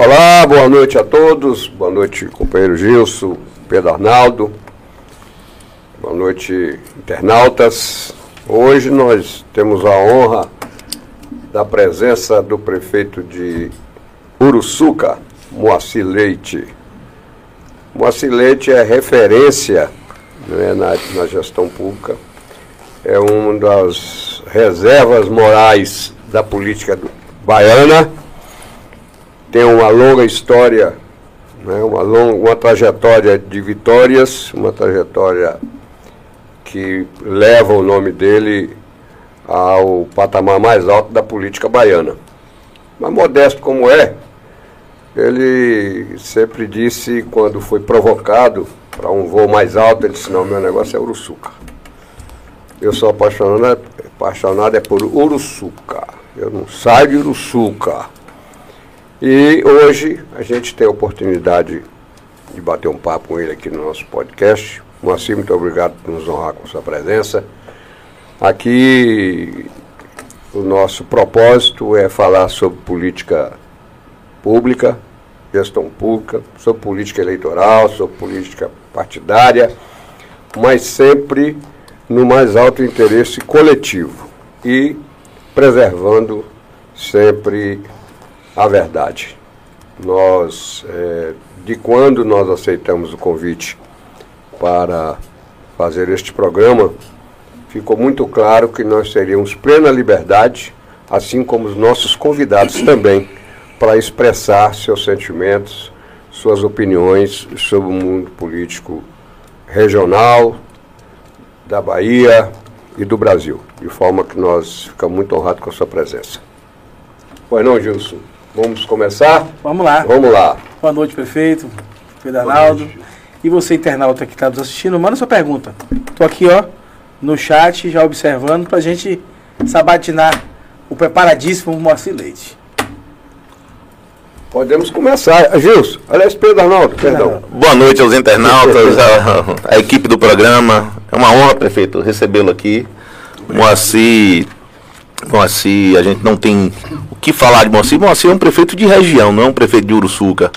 Olá, boa noite a todos. Boa noite, companheiro Gilson, Pedro Arnaldo. Boa noite, internautas. Hoje nós temos a honra da presença do prefeito de Uruçuca, Moacir Leite. Moacir Leite é referência né, na, na gestão pública, é uma das reservas morais da política baiana tem uma longa história, né, uma, longa, uma trajetória de vitórias, uma trajetória que leva o nome dele ao patamar mais alto da política baiana. Mas modesto como é, ele sempre disse, quando foi provocado para um voo mais alto, ele disse, não, meu negócio é Uruçuca. Eu sou apaixonado, apaixonado é por Uruçuca. Eu não saio de Uruçuca. E hoje a gente tem a oportunidade de bater um papo com ele aqui no nosso podcast. Moacir, muito obrigado por nos honrar com sua presença. Aqui o nosso propósito é falar sobre política pública, gestão pública, sobre política eleitoral, sobre política partidária, mas sempre no mais alto interesse coletivo e preservando sempre a verdade. Nós, é, de quando nós aceitamos o convite para fazer este programa, ficou muito claro que nós teríamos plena liberdade, assim como os nossos convidados também, para expressar seus sentimentos, suas opiniões sobre o mundo político regional, da Bahia e do Brasil, de forma que nós ficamos muito honrados com a sua presença. Pois não, Gilson? Vamos começar? Vamos lá. Vamos lá. Boa noite, prefeito, Pedro Arnaldo. E você, internauta que está nos assistindo, manda sua pergunta. Estou aqui, ó, no chat, já observando, para a gente sabatinar o preparadíssimo Moacir Leite. Podemos começar. Gilson, aliás, Pedro Arnaldo, perdão. Boa noite aos internautas, a, a equipe do programa. É uma honra, prefeito, recebê-lo aqui. Moacir Moacir, a gente não tem o que falar de Moacir. Moacir é um prefeito de região, não é um prefeito de Uruçuca.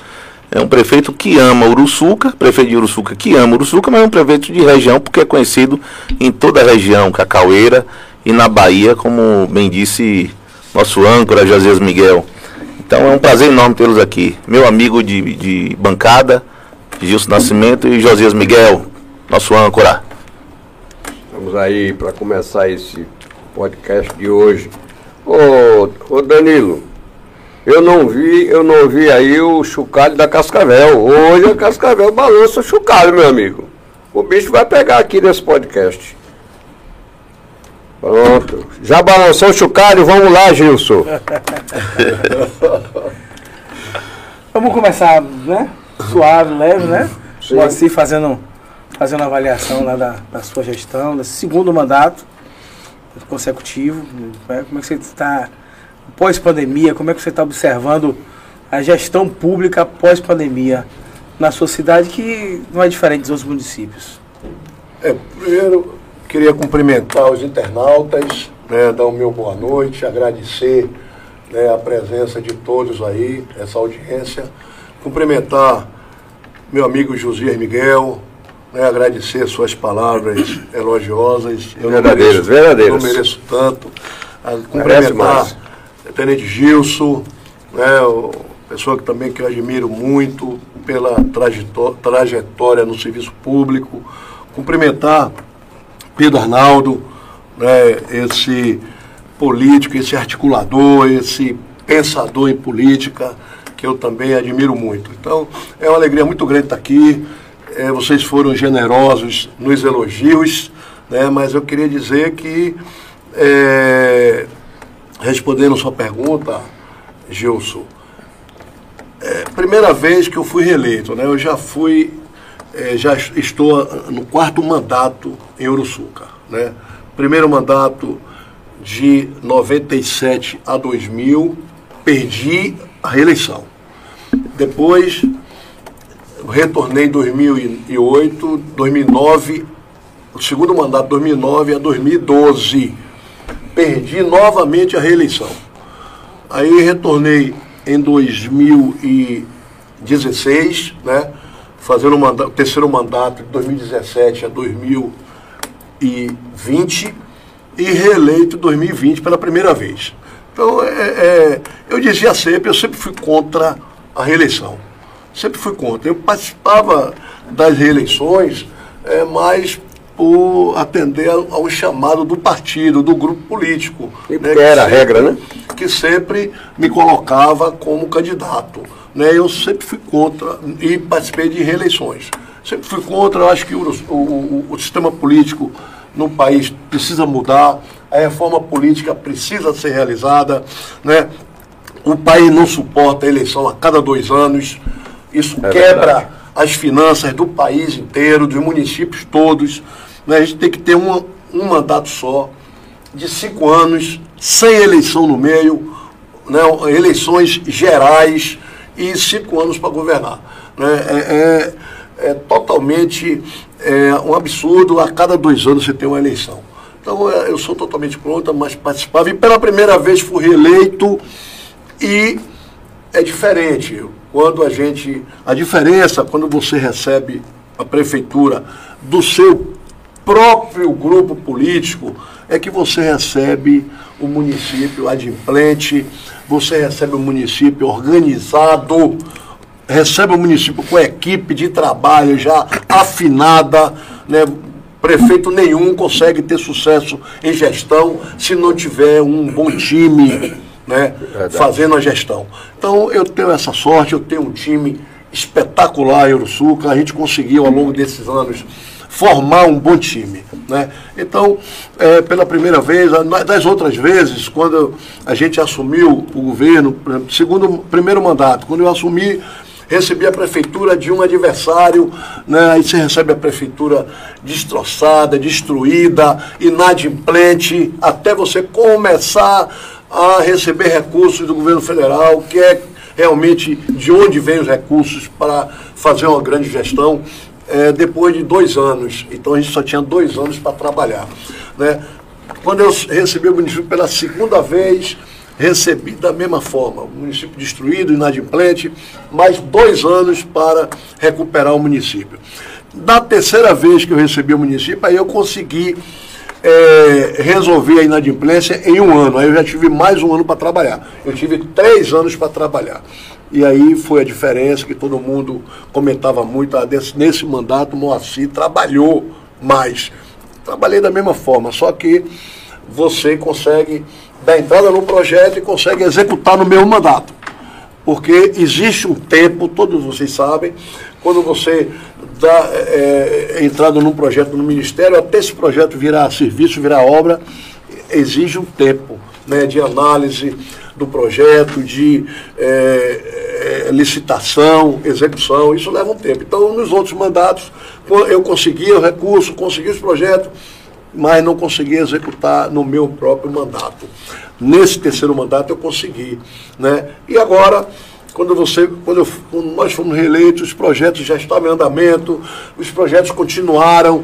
É um prefeito que ama Uruçuca, prefeito de Uruçuca que ama Uruçuca, mas é um prefeito de região porque é conhecido em toda a região cacaueira e na Bahia, como bem disse nosso âncora José Miguel. Então é um prazer enorme tê-los aqui. Meu amigo de, de bancada, Gilson Nascimento e Josias Miguel, nosso âncora. Vamos aí para começar esse podcast de hoje. Ô, ô Danilo, eu não vi, eu não vi aí o chocalho da Cascavel. Hoje a Cascavel balança o chocalho, meu amigo. O bicho vai pegar aqui nesse podcast. Pronto. Já balançou o chocalho? Vamos lá, Gilson. Vamos começar, né? Suave, leve, né? Sim. Moacir fazendo, fazendo avaliação lá da, da sua gestão, desse segundo mandato consecutivo. Né? Como é que você está, pós-pandemia, como é que você está observando a gestão pública pós-pandemia na sua cidade, que não é diferente dos outros municípios? É, primeiro, queria cumprimentar os internautas, né, dar o meu boa noite, agradecer né, a presença de todos aí, essa audiência. Cumprimentar meu amigo José Miguel, né, agradecer suas palavras elogiosas. Eu verdadeiras, não mereço, verdadeiras. Não mereço tanto. A, cumprimentar o Tenente Gilson, né, pessoa que também que eu admiro muito pela trajetória no serviço público. Cumprimentar Pedro Arnaldo, né, esse político, esse articulador, esse pensador em política, que eu também admiro muito. Então, é uma alegria muito grande estar aqui é, vocês foram generosos nos elogios, né, mas eu queria dizer que, é, respondendo sua pergunta, Gilson, é, primeira vez que eu fui reeleito, né, eu já fui, é, já estou no quarto mandato em Uruçuca. Né, primeiro mandato de 97 a 2000, perdi a reeleição. Depois retornei em 2008, 2009, o segundo mandato 2009 a 2012. Perdi novamente a reeleição. Aí retornei em 2016, né? fazendo o terceiro mandato de 2017 a 2020 e reeleito em 2020 pela primeira vez. Então, é, é, eu dizia sempre, eu sempre fui contra a reeleição. Sempre fui contra. Eu participava das reeleições, é, mas por atender ao chamado do partido, do grupo político. Né, era a regra, né? Que sempre me colocava como candidato. Né? Eu sempre fui contra e participei de reeleições. Sempre fui contra, eu acho que o, o, o sistema político no país precisa mudar, a reforma política precisa ser realizada, né? O país não suporta a eleição a cada dois anos. Isso é quebra verdade. as finanças do país inteiro, dos municípios todos. Né? A gente tem que ter um, um mandato só, de cinco anos, sem eleição no meio, né? eleições gerais e cinco anos para governar. Né? É, é, é totalmente é, um absurdo a cada dois anos você ter uma eleição. Então é, eu sou totalmente contra, mas participava. E pela primeira vez fui reeleito e é diferente. Quando a gente. A diferença quando você recebe a prefeitura do seu próprio grupo político é que você recebe o município adimplente, você recebe o município organizado, recebe o município com equipe de trabalho já afinada, né? Prefeito nenhum consegue ter sucesso em gestão se não tiver um bom time né, fazendo a gestão. Então eu tenho essa sorte, eu tenho um time espetacular em Uruçuca, a gente conseguiu ao longo desses anos formar um bom time. Né? Então, é, pela primeira vez, das outras vezes, quando a gente assumiu o governo, segundo primeiro mandato, quando eu assumi, recebi a prefeitura de um adversário, né? aí você recebe a prefeitura destroçada, destruída, inadimplente, até você começar a receber recursos do governo federal, que é realmente de onde vêm os recursos para fazer uma grande gestão é, depois de dois anos. Então a gente só tinha dois anos para trabalhar. Né? Quando eu recebi o município pela segunda vez, recebi da mesma forma, o município destruído, inadimplente, mais dois anos para recuperar o município. Na terceira vez que eu recebi o município, aí eu consegui é, resolver a inadimplência em um ano. Aí eu já tive mais um ano para trabalhar. Eu tive três anos para trabalhar. E aí foi a diferença que todo mundo comentava muito. Ah, desse, nesse mandato, Moacir trabalhou mais. Trabalhei da mesma forma, só que você consegue dar entrada no projeto e consegue executar no mesmo mandato. Porque existe um tempo, todos vocês sabem, quando você dá é, é entrada num projeto no Ministério, até esse projeto virar serviço, virar obra, exige um tempo né, de análise do projeto, de é, é, licitação, execução, isso leva um tempo. Então, nos outros mandatos, eu conseguia o recurso, conseguia os projetos, mas não consegui executar no meu próprio mandato. Nesse terceiro mandato eu consegui. Né? E agora, quando, você, quando, eu, quando nós fomos reeleitos, os projetos já estavam em andamento, os projetos continuaram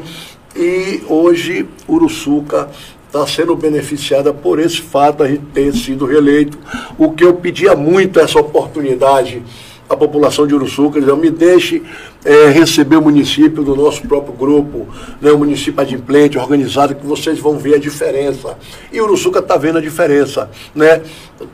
e hoje Uruçuca está sendo beneficiada por esse fato gente ter sido reeleito. O que eu pedia muito essa oportunidade à população de Uruçuca, dizer, me deixe é, receber o município do nosso próprio grupo, né, o município adimplente, organizado, que vocês vão ver a diferença. E Uruçuca está vendo a diferença. Né?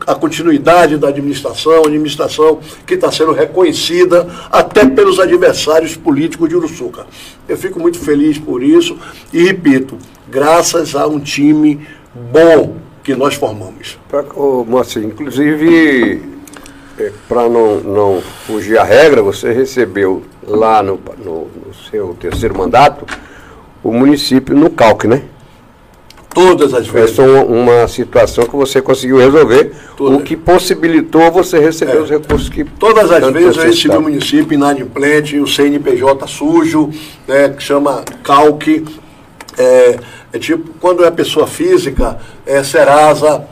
A continuidade da administração, a administração que está sendo reconhecida até pelos adversários políticos de Uruçuca. Eu fico muito feliz por isso e repito, graças a um time bom que nós formamos. Oh, Moacir, inclusive, para não, não fugir à regra, você recebeu lá no, no, no, seu terceiro mandato o município no calque, né? Todas as vezes. Essa é uma situação que você conseguiu resolver, Todas. o que possibilitou você receber é. os recursos que. Todas as vezes eu recebi o município inadimplente, o CNPJ sujo, né, que chama calque. É, é tipo, quando é pessoa física, é Serasa,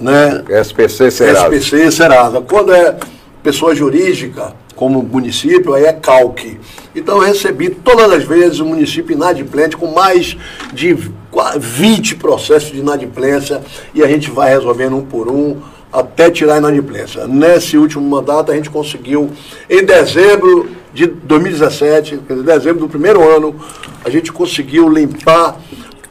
né? SPC Serasa. SPC Serasa. Quando é pessoa jurídica, como município, aí é calque. Então eu recebi todas as vezes o município inadimplente com mais de 20 processos de inadimplência e a gente vai resolvendo um por um até tirar a inadimplência. Nesse último mandato, a gente conseguiu, em dezembro de 2017, quer dizer, dezembro do primeiro ano, a gente conseguiu limpar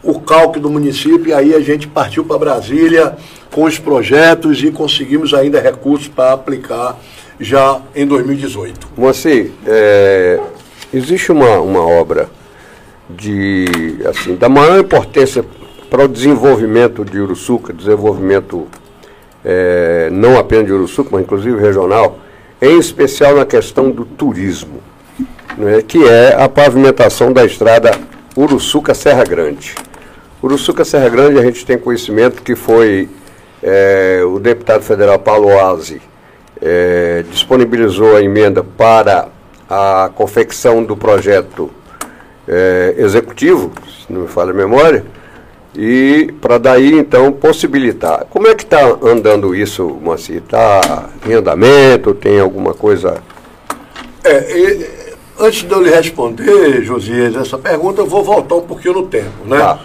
o cálculo do município e aí a gente partiu para Brasília com os projetos e conseguimos ainda recursos para aplicar já em 2018. Moacir, é, existe uma, uma obra de, assim, da maior importância para o desenvolvimento de Uruçuca, desenvolvimento é, não apenas de Uruçuca, mas inclusive regional, em especial na questão do turismo, né, que é a pavimentação da estrada Uruçuca-Serra Grande. Uruçuca-Serra Grande, a gente tem conhecimento que foi é, o deputado federal Paulo Oasi é, disponibilizou a emenda para a confecção do projeto é, executivo, se não me falha a memória, e para daí então possibilitar. Como é que está andando isso, Moacir? Está em andamento? Tem alguma coisa? É, e, antes de eu lhe responder, Josias, essa pergunta, eu vou voltar um pouquinho no tempo. Né? Tá.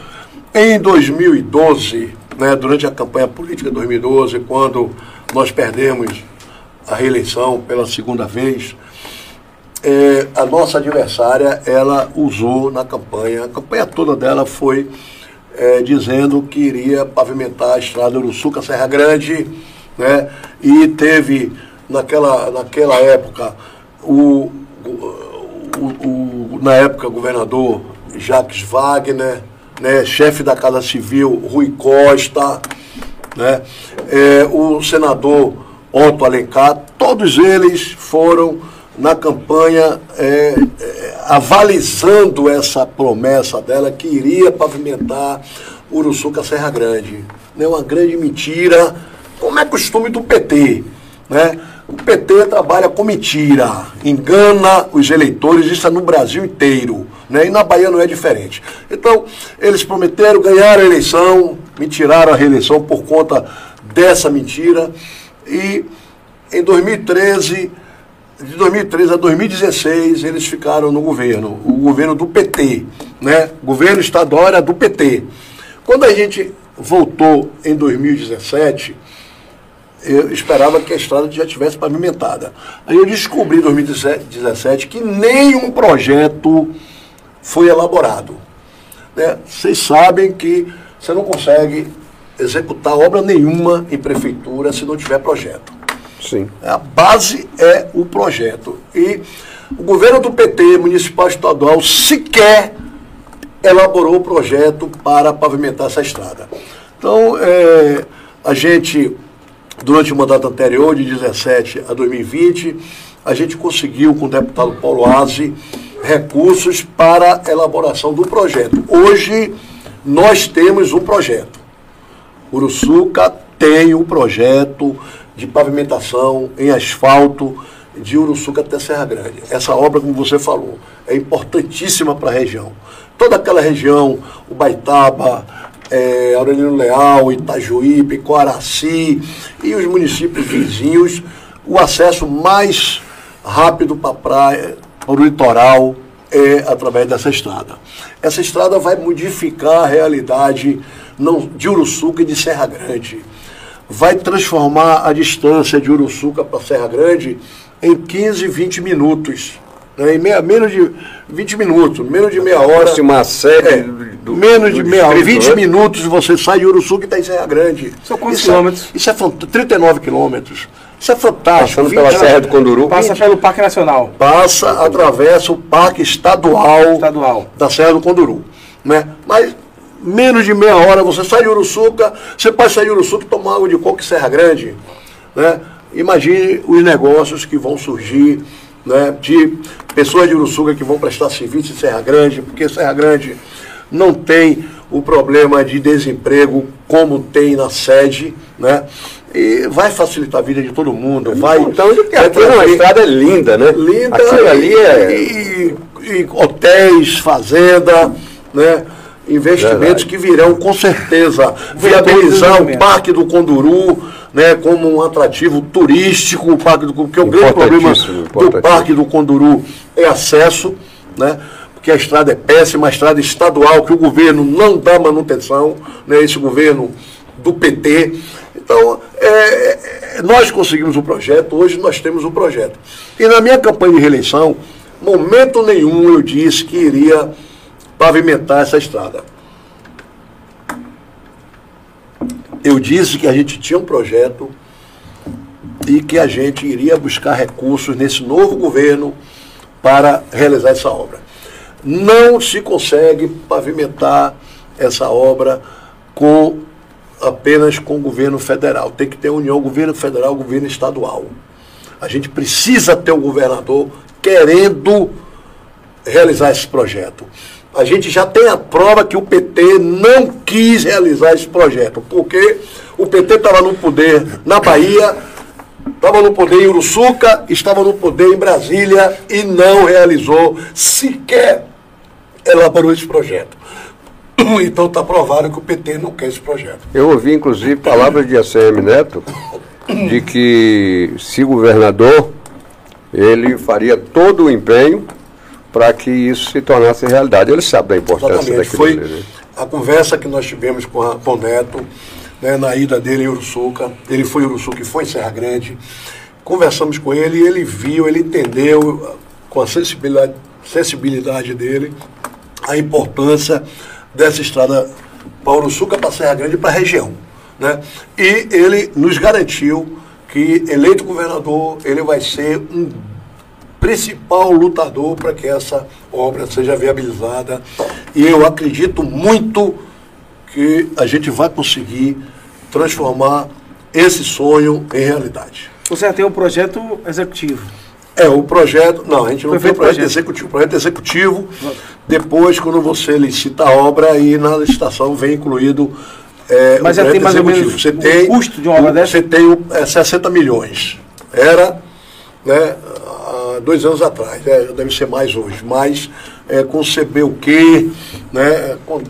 Em 2012, né, durante a campanha política de 2012, quando nós perdemos a reeleição pela segunda vez, é, a nossa adversária, ela usou na campanha, a campanha toda dela foi é, dizendo que iria pavimentar a estrada Uruçuca Serra Grande, né? E teve naquela, naquela época o, o, o na época governador Jacques Wagner, né? chefe da Casa Civil Rui Costa, né? É, o senador Otto Alencar, todos eles foram na campanha é, é, avalizando essa promessa dela que iria pavimentar Uruçuca Serra Grande. Né, uma grande mentira, como é costume do PT. Né? O PT trabalha com mentira, engana os eleitores, isso é no Brasil inteiro. Né? E na Bahia não é diferente. Então, eles prometeram, ganhar a eleição, me tiraram a reeleição por conta dessa mentira. E em 2013 de 2013 a 2016 eles ficaram no governo, o governo do PT, né? O governo estadual era do PT. Quando a gente voltou em 2017, eu esperava que a estrada já tivesse pavimentada. Aí eu descobri em 2017 que nenhum projeto foi elaborado. Né? Vocês sabem que você não consegue executar obra nenhuma em prefeitura se não tiver projeto. Sim. A base é o projeto. E o governo do PT, municipal estadual, sequer elaborou o projeto para pavimentar essa estrada. Então, é, a gente, durante o mandato anterior, de 17 a 2020, a gente conseguiu, com o deputado Paulo Aze, recursos para a elaboração do projeto. Hoje, nós temos um projeto. Uruçuca tem um projeto de pavimentação em asfalto de Uruçuca até Serra Grande. Essa obra, como você falou, é importantíssima para a região. Toda aquela região, o Baitaba, é, Aurelino Leal, Itajuípe, Coaraci e os municípios vizinhos, o acesso mais rápido para a praia, para o litoral, é através dessa estrada. Essa estrada vai modificar a realidade não, de Uruçuca e de Serra Grande vai transformar a distância de Uruçuca para Serra Grande em 15, 20 minutos. Né? Em meia, menos de 20 minutos, menos de meia hora. Uma série é, do, menos do de meia hora, 20 né? minutos você sai de Uruçuca e está em Serra Grande. São quantos isso é- quilômetros? É, isso é 39 quilômetros. Isso é fantástico. Passando pela Serra do Conduru. Passa pelo Parque Nacional. Passa, atravessa o Parque Estadual, Estadual. da Serra do Conduru. Né? Mas menos de meia hora, você sai de Uruçuca, você pode sair de Uruçuca e tomar água de coco em Serra Grande. Né? Imagine os negócios que vão surgir né, de pessoas de Uruçuca que vão prestar serviço em Serra Grande, porque Serra Grande não tem o problema de desemprego como tem na sede, né? E vai facilitar a vida de todo mundo. Vai, então, aqui é uma estrada linda, né? Linda. Aquilo ali é... E, e hotéis, fazenda, né? investimentos Verdade. que virão com certeza viabilizar o Parque do Conduru né, como um atrativo turístico, o Parque do porque o grande problema do Parque do Conduru é acesso, né, porque a estrada é péssima, a estrada estadual que o governo não dá manutenção, né, esse governo do PT. Então, é, é, nós conseguimos o um projeto, hoje nós temos um projeto. E na minha campanha de reeleição, momento nenhum eu disse que iria pavimentar essa estrada. Eu disse que a gente tinha um projeto e que a gente iria buscar recursos nesse novo governo para realizar essa obra. Não se consegue pavimentar essa obra com apenas com o governo federal. Tem que ter união governo federal, governo estadual. A gente precisa ter um governador querendo realizar esse projeto. A gente já tem a prova que o PT não quis realizar esse projeto, porque o PT estava no poder na Bahia, estava no poder em Uruçuca, estava no poder em Brasília e não realizou sequer elaborou esse projeto. Então está provado que o PT não quer esse projeto. Eu ouvi, inclusive, palavras de ACM Neto de que, se governador, ele faria todo o empenho para que isso se tornasse realidade. Ele sabe da importância Exatamente. daquilo. Foi né? a conversa que nós tivemos com, a, com o Neto, né, na ida dele em Uruçuca. Ele foi em Uruçuca e foi em Serra Grande. Conversamos com ele e ele viu, ele entendeu com a sensibilidade, sensibilidade dele a importância dessa estrada Paulo-Suca para Serra Grande para a região. Né? E ele nos garantiu que, eleito governador, ele vai ser um principal lutador para que essa obra seja viabilizada. E eu acredito muito que a gente vai conseguir transformar esse sonho em realidade. Você tem um projeto executivo. É, o projeto. Não, a gente não Foi tem projeto, projeto executivo. Projeto executivo, depois, quando você licita a obra, e na licitação vem incluído. É, Mas já tem mais executivo. ou menos você tem, o custo de uma obra dessa? Você tem é, 60 milhões. Era né, há dois anos atrás, né, deve ser mais hoje. Mas é, conceber o quê? Né, com,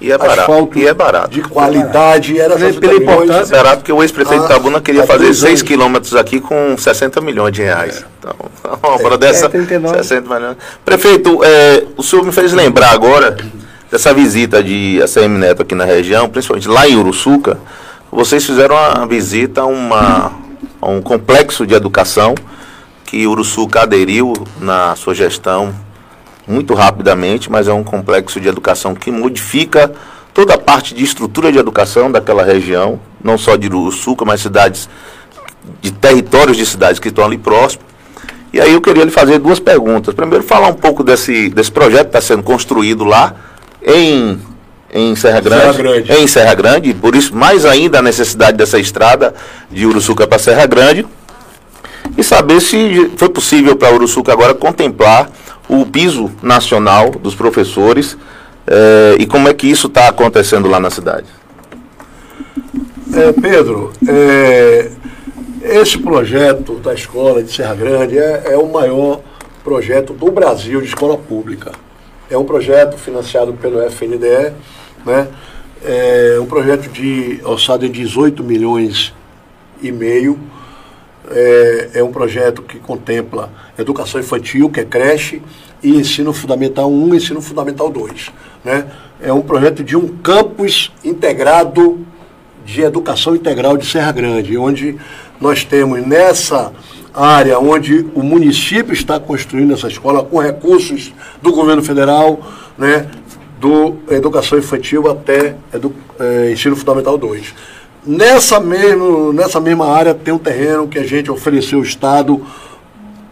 e é barato. E é barato. De qualidade, era pela, pela importância. É barato porque o ex-prefeito ah, Tabuna queria fazer 6 quilômetros aqui com 60 milhões de reais. É. Então, uma obra é, dessa, é 60 milhões. Prefeito, é, o senhor me fez lembrar agora dessa visita de ACM Neto aqui na região, principalmente lá em Uruçuca. Vocês fizeram uma visita a, uma, a um complexo de educação que Uruçuca aderiu na sua gestão muito rapidamente, mas é um complexo de educação que modifica toda a parte de estrutura de educação daquela região, não só de Uruçuca, mas cidades, de territórios de cidades que estão ali próximos. E aí eu queria lhe fazer duas perguntas. Primeiro, falar um pouco desse, desse projeto que está sendo construído lá em, em Serra Grande, Serra Grande. Em Serra Grande, por isso mais ainda a necessidade dessa estrada de Uruçuca para Serra Grande. E saber se foi possível para Uruçuca agora contemplar o piso nacional dos professores eh, e como é que isso está acontecendo lá na cidade? É, Pedro, é, esse projeto da escola de Serra Grande é, é, o maior projeto do Brasil de escola pública. É um projeto financiado pelo FNDE, né? é um projeto de alçada de 18 milhões e meio. É, é um projeto que contempla educação infantil, que é creche, e ensino fundamental 1 e ensino fundamental 2. Né? É um projeto de um campus integrado de educação integral de Serra Grande, onde nós temos nessa área onde o município está construindo essa escola com recursos do governo federal, né, do educação infantil até edu, é, ensino fundamental 2. Nessa, mesmo, nessa mesma área tem um terreno que a gente ofereceu ao Estado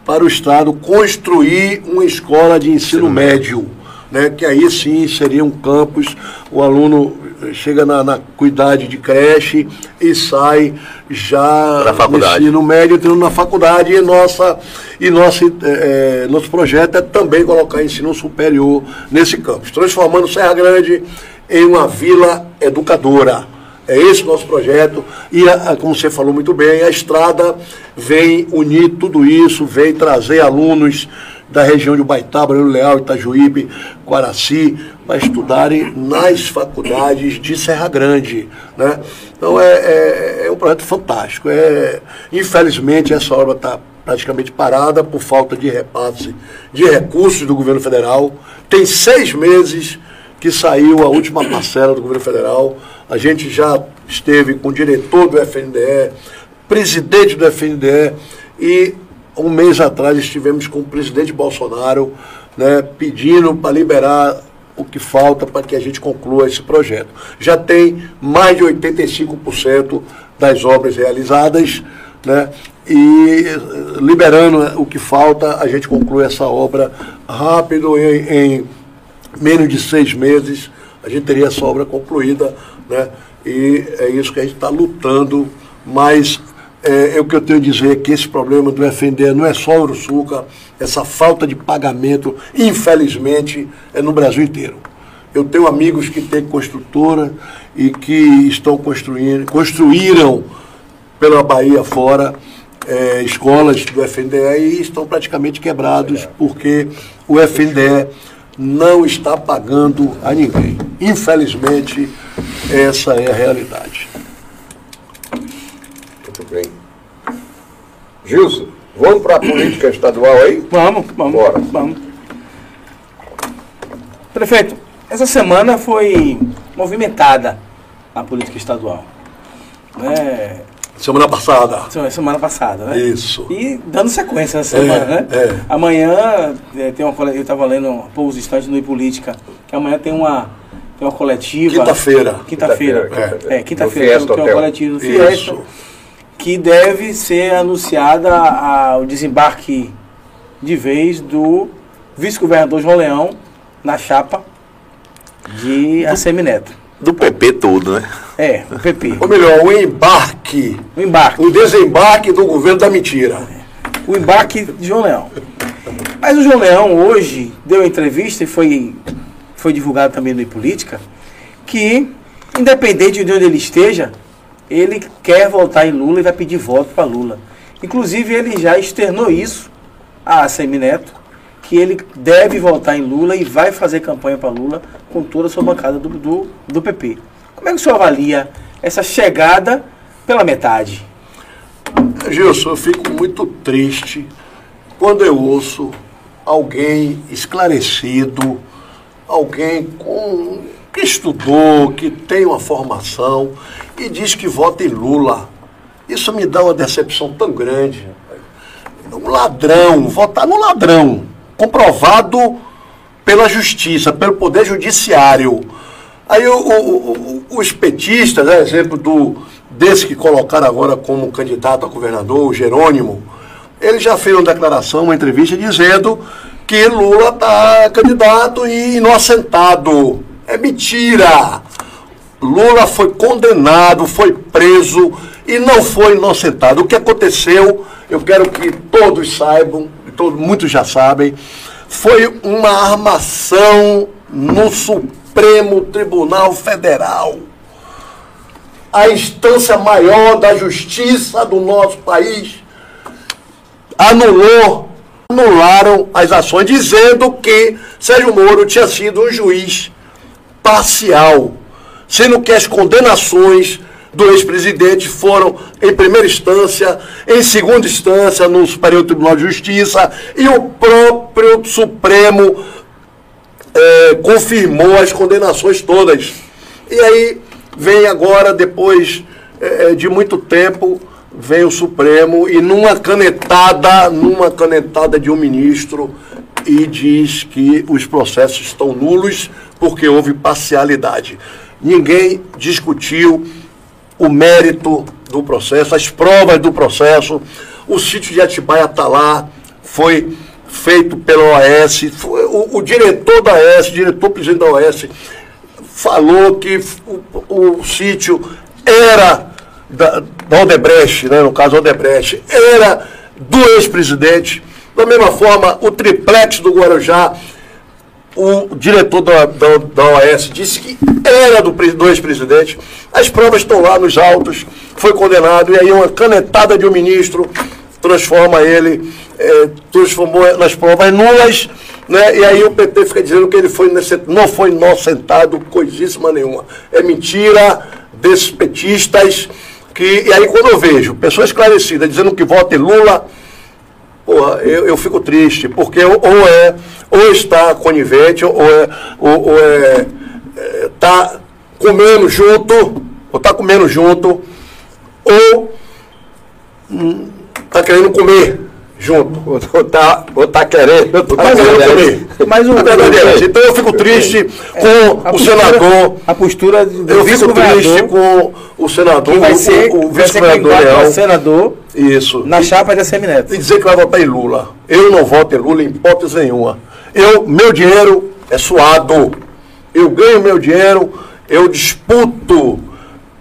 para o Estado construir uma escola de ensino médio, né, que aí sim seria um campus, o aluno chega na, na cuidade de creche e sai já no ensino médio, entrando na faculdade, e, nossa, e nosso, é, nosso projeto é também colocar ensino superior nesse campus, transformando Serra Grande em uma vila educadora. É esse o nosso projeto. E, como você falou muito bem, a estrada vem unir tudo isso, vem trazer alunos da região de Baitaba, Rio Leal, Itajuípe, Guaraci, para estudarem nas faculdades de Serra Grande. Né? Então é, é, é um projeto fantástico. É, infelizmente, essa obra está praticamente parada por falta de repasse de recursos do governo federal. Tem seis meses que saiu a última parcela do governo federal. A gente já esteve com o diretor do FNDE, presidente do FNDE e um mês atrás estivemos com o presidente Bolsonaro né, pedindo para liberar o que falta para que a gente conclua esse projeto. Já tem mais de 85% das obras realizadas, né, e liberando o que falta, a gente conclui essa obra rápido, em, em menos de seis meses, a gente teria essa obra concluída, né, e é isso que a gente está lutando, mas é, é, o que eu tenho a dizer é que esse problema do FNDE não é só Uruçuca, essa falta de pagamento, infelizmente, é no Brasil inteiro. Eu tenho amigos que têm construtora e que estão construindo, construíram pela Bahia fora é, escolas do FNDE e estão praticamente quebrados porque o FNDE não está pagando a ninguém. Infelizmente, essa é a realidade. Muito bem. Gilson, vamos para a política estadual aí? Vamos, vamos. Bora. Vamos. Prefeito, essa semana foi movimentada a política estadual. Né? Semana passada. Semana passada, né? Isso. E dando sequência nessa semana, é, né? É. Amanhã é, tem uma eu estava lendo poucos instantes no Política, que amanhã tem uma tem uma coletiva. Quinta-feira. Quinta-feira. Quinta é, quinta-feira tem, tem uma coletiva no Fiesta. Isso. Que deve ser anunciada a, o desembarque de vez do vice-governador João Leão na chapa de Assemineto. Do PP todo, né? É, o PP. Ou melhor, o embarque. O embarque. O desembarque do governo da mentira. O embarque de João Leão. Mas o João Leão hoje deu entrevista e foi, foi divulgado também no Política que, independente de onde ele esteja, ele quer voltar em Lula e vai pedir voto para Lula. Inclusive, ele já externou isso a Semineto, que ele deve votar em Lula e vai fazer campanha para Lula com toda a sua bancada do, do, do PP. Como é que o senhor avalia essa chegada pela metade? Gilson, eu fico muito triste quando eu ouço alguém esclarecido, alguém com, que estudou, que tem uma formação e diz que vota em Lula. Isso me dá uma decepção tão grande. Um ladrão, votar no ladrão, comprovado pela justiça, pelo poder judiciário. Aí o, o, o, os petistas, né, exemplo do, desse que colocaram agora como candidato a governador, o Jerônimo, ele já fez uma declaração, uma entrevista dizendo que Lula está candidato e inocentado. É mentira! Lula foi condenado, foi preso e não foi inocentado. O que aconteceu, eu quero que todos saibam, todos, muitos já sabem, foi uma armação no Supremo Tribunal Federal. A instância maior da justiça do nosso país anulou, anularam as ações, dizendo que Sérgio Moro tinha sido um juiz parcial, sendo que as condenações do ex-presidente foram em primeira instância, em segunda instância no Superior Tribunal de Justiça e o próprio Supremo é, confirmou as condenações todas. E aí vem agora, depois é, de muito tempo, vem o Supremo e numa canetada, numa canetada de um ministro, e diz que os processos estão nulos porque houve parcialidade. Ninguém discutiu o mérito do processo, as provas do processo. O sítio de Atibaia está lá, foi feito pela OAS, foi, o, o, diretor da OAS, diretor-presidente da OAS, falou que o, o sítio era da, da Odebrecht, né, no caso Odebrecht, era do ex-presidente. Da mesma forma, o triplex do Guarujá o diretor da, da, da OAS disse que era do, do ex-presidente. As provas estão lá nos autos, foi condenado, e aí uma canetada de um ministro transforma ele, é, transformou nas provas nulas, né? e aí o PT fica dizendo que ele foi não foi inocentado, coisíssima nenhuma. É mentira desses petistas, que, e aí quando eu vejo pessoas esclarecidas dizendo que vota em Lula, porra, eu, eu fico triste, porque ou é ou está conivente, ou é, ou, ou é, é tá comendo junto ou está comendo junto, ou hum, querendo comer junto. Ou tá, ou tá querendo, ou tá mas querendo. Mas o, é essa. Então eu fico triste é, com o postura, senador. A postura do Eu fico triste com o senador, vai ser, o, o vice-governador senador Isso. na chapa de Semineto. E dizer que vai votar em Lula. Eu não voto em Lula em hipótese nenhuma. Eu, meu dinheiro é suado. Eu ganho meu dinheiro, eu disputo,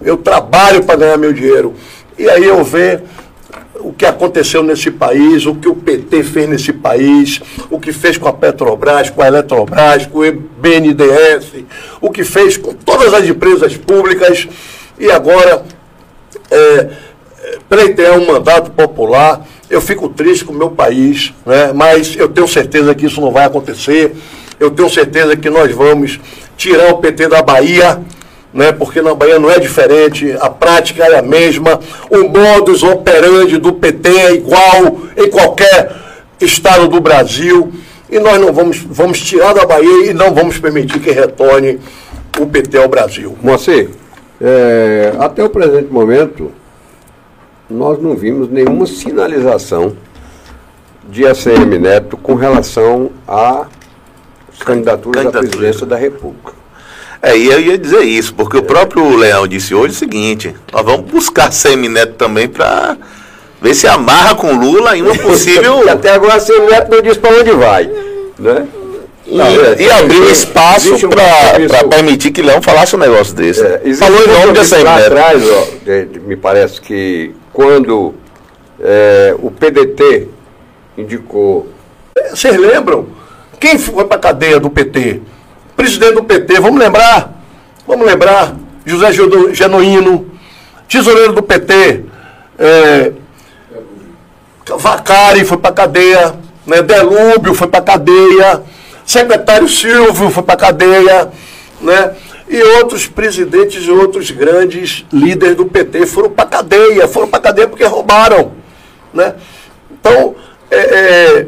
eu trabalho para ganhar meu dinheiro. E aí eu vejo o que aconteceu nesse país, o que o PT fez nesse país, o que fez com a Petrobras, com a Eletrobras, com o BNDES, o que fez com todas as empresas públicas e agora é, pleitear um mandato popular. Eu fico triste com o meu país, né? mas eu tenho certeza que isso não vai acontecer. Eu tenho certeza que nós vamos tirar o PT da Bahia né, porque na Bahia não é diferente, a prática é a mesma, o modus operandi do PT é igual em qualquer estado do Brasil, e nós não vamos, vamos tirar da Bahia e não vamos permitir que retorne o PT ao Brasil. Moacir, é, até o presente momento, nós não vimos nenhuma sinalização de ACM Neto com relação à candidatura, candidatura. à presidência da República. É, e eu ia dizer isso, porque o próprio Leão disse hoje o seguinte: nós vamos buscar Semineto também para ver se amarra com Lula em uma possível. até agora Semineto não diz para onde vai. Né? E, é, e abriu espaço um para permitir que Leão falasse um negócio desse. É, Falou em nome de Semineto. atrás, ó, me parece que quando é, o PDT indicou. Vocês lembram? Quem foi para a cadeia do PT? Presidente do PT, vamos lembrar, vamos lembrar, José Genuíno, tesoureiro do PT, é, Vacari foi para cadeia, né, Delúbio foi para cadeia, secretário Silvio foi para cadeia, né, e outros presidentes e outros grandes líderes do PT foram para cadeia, foram para cadeia porque roubaram, né? Então, é, é,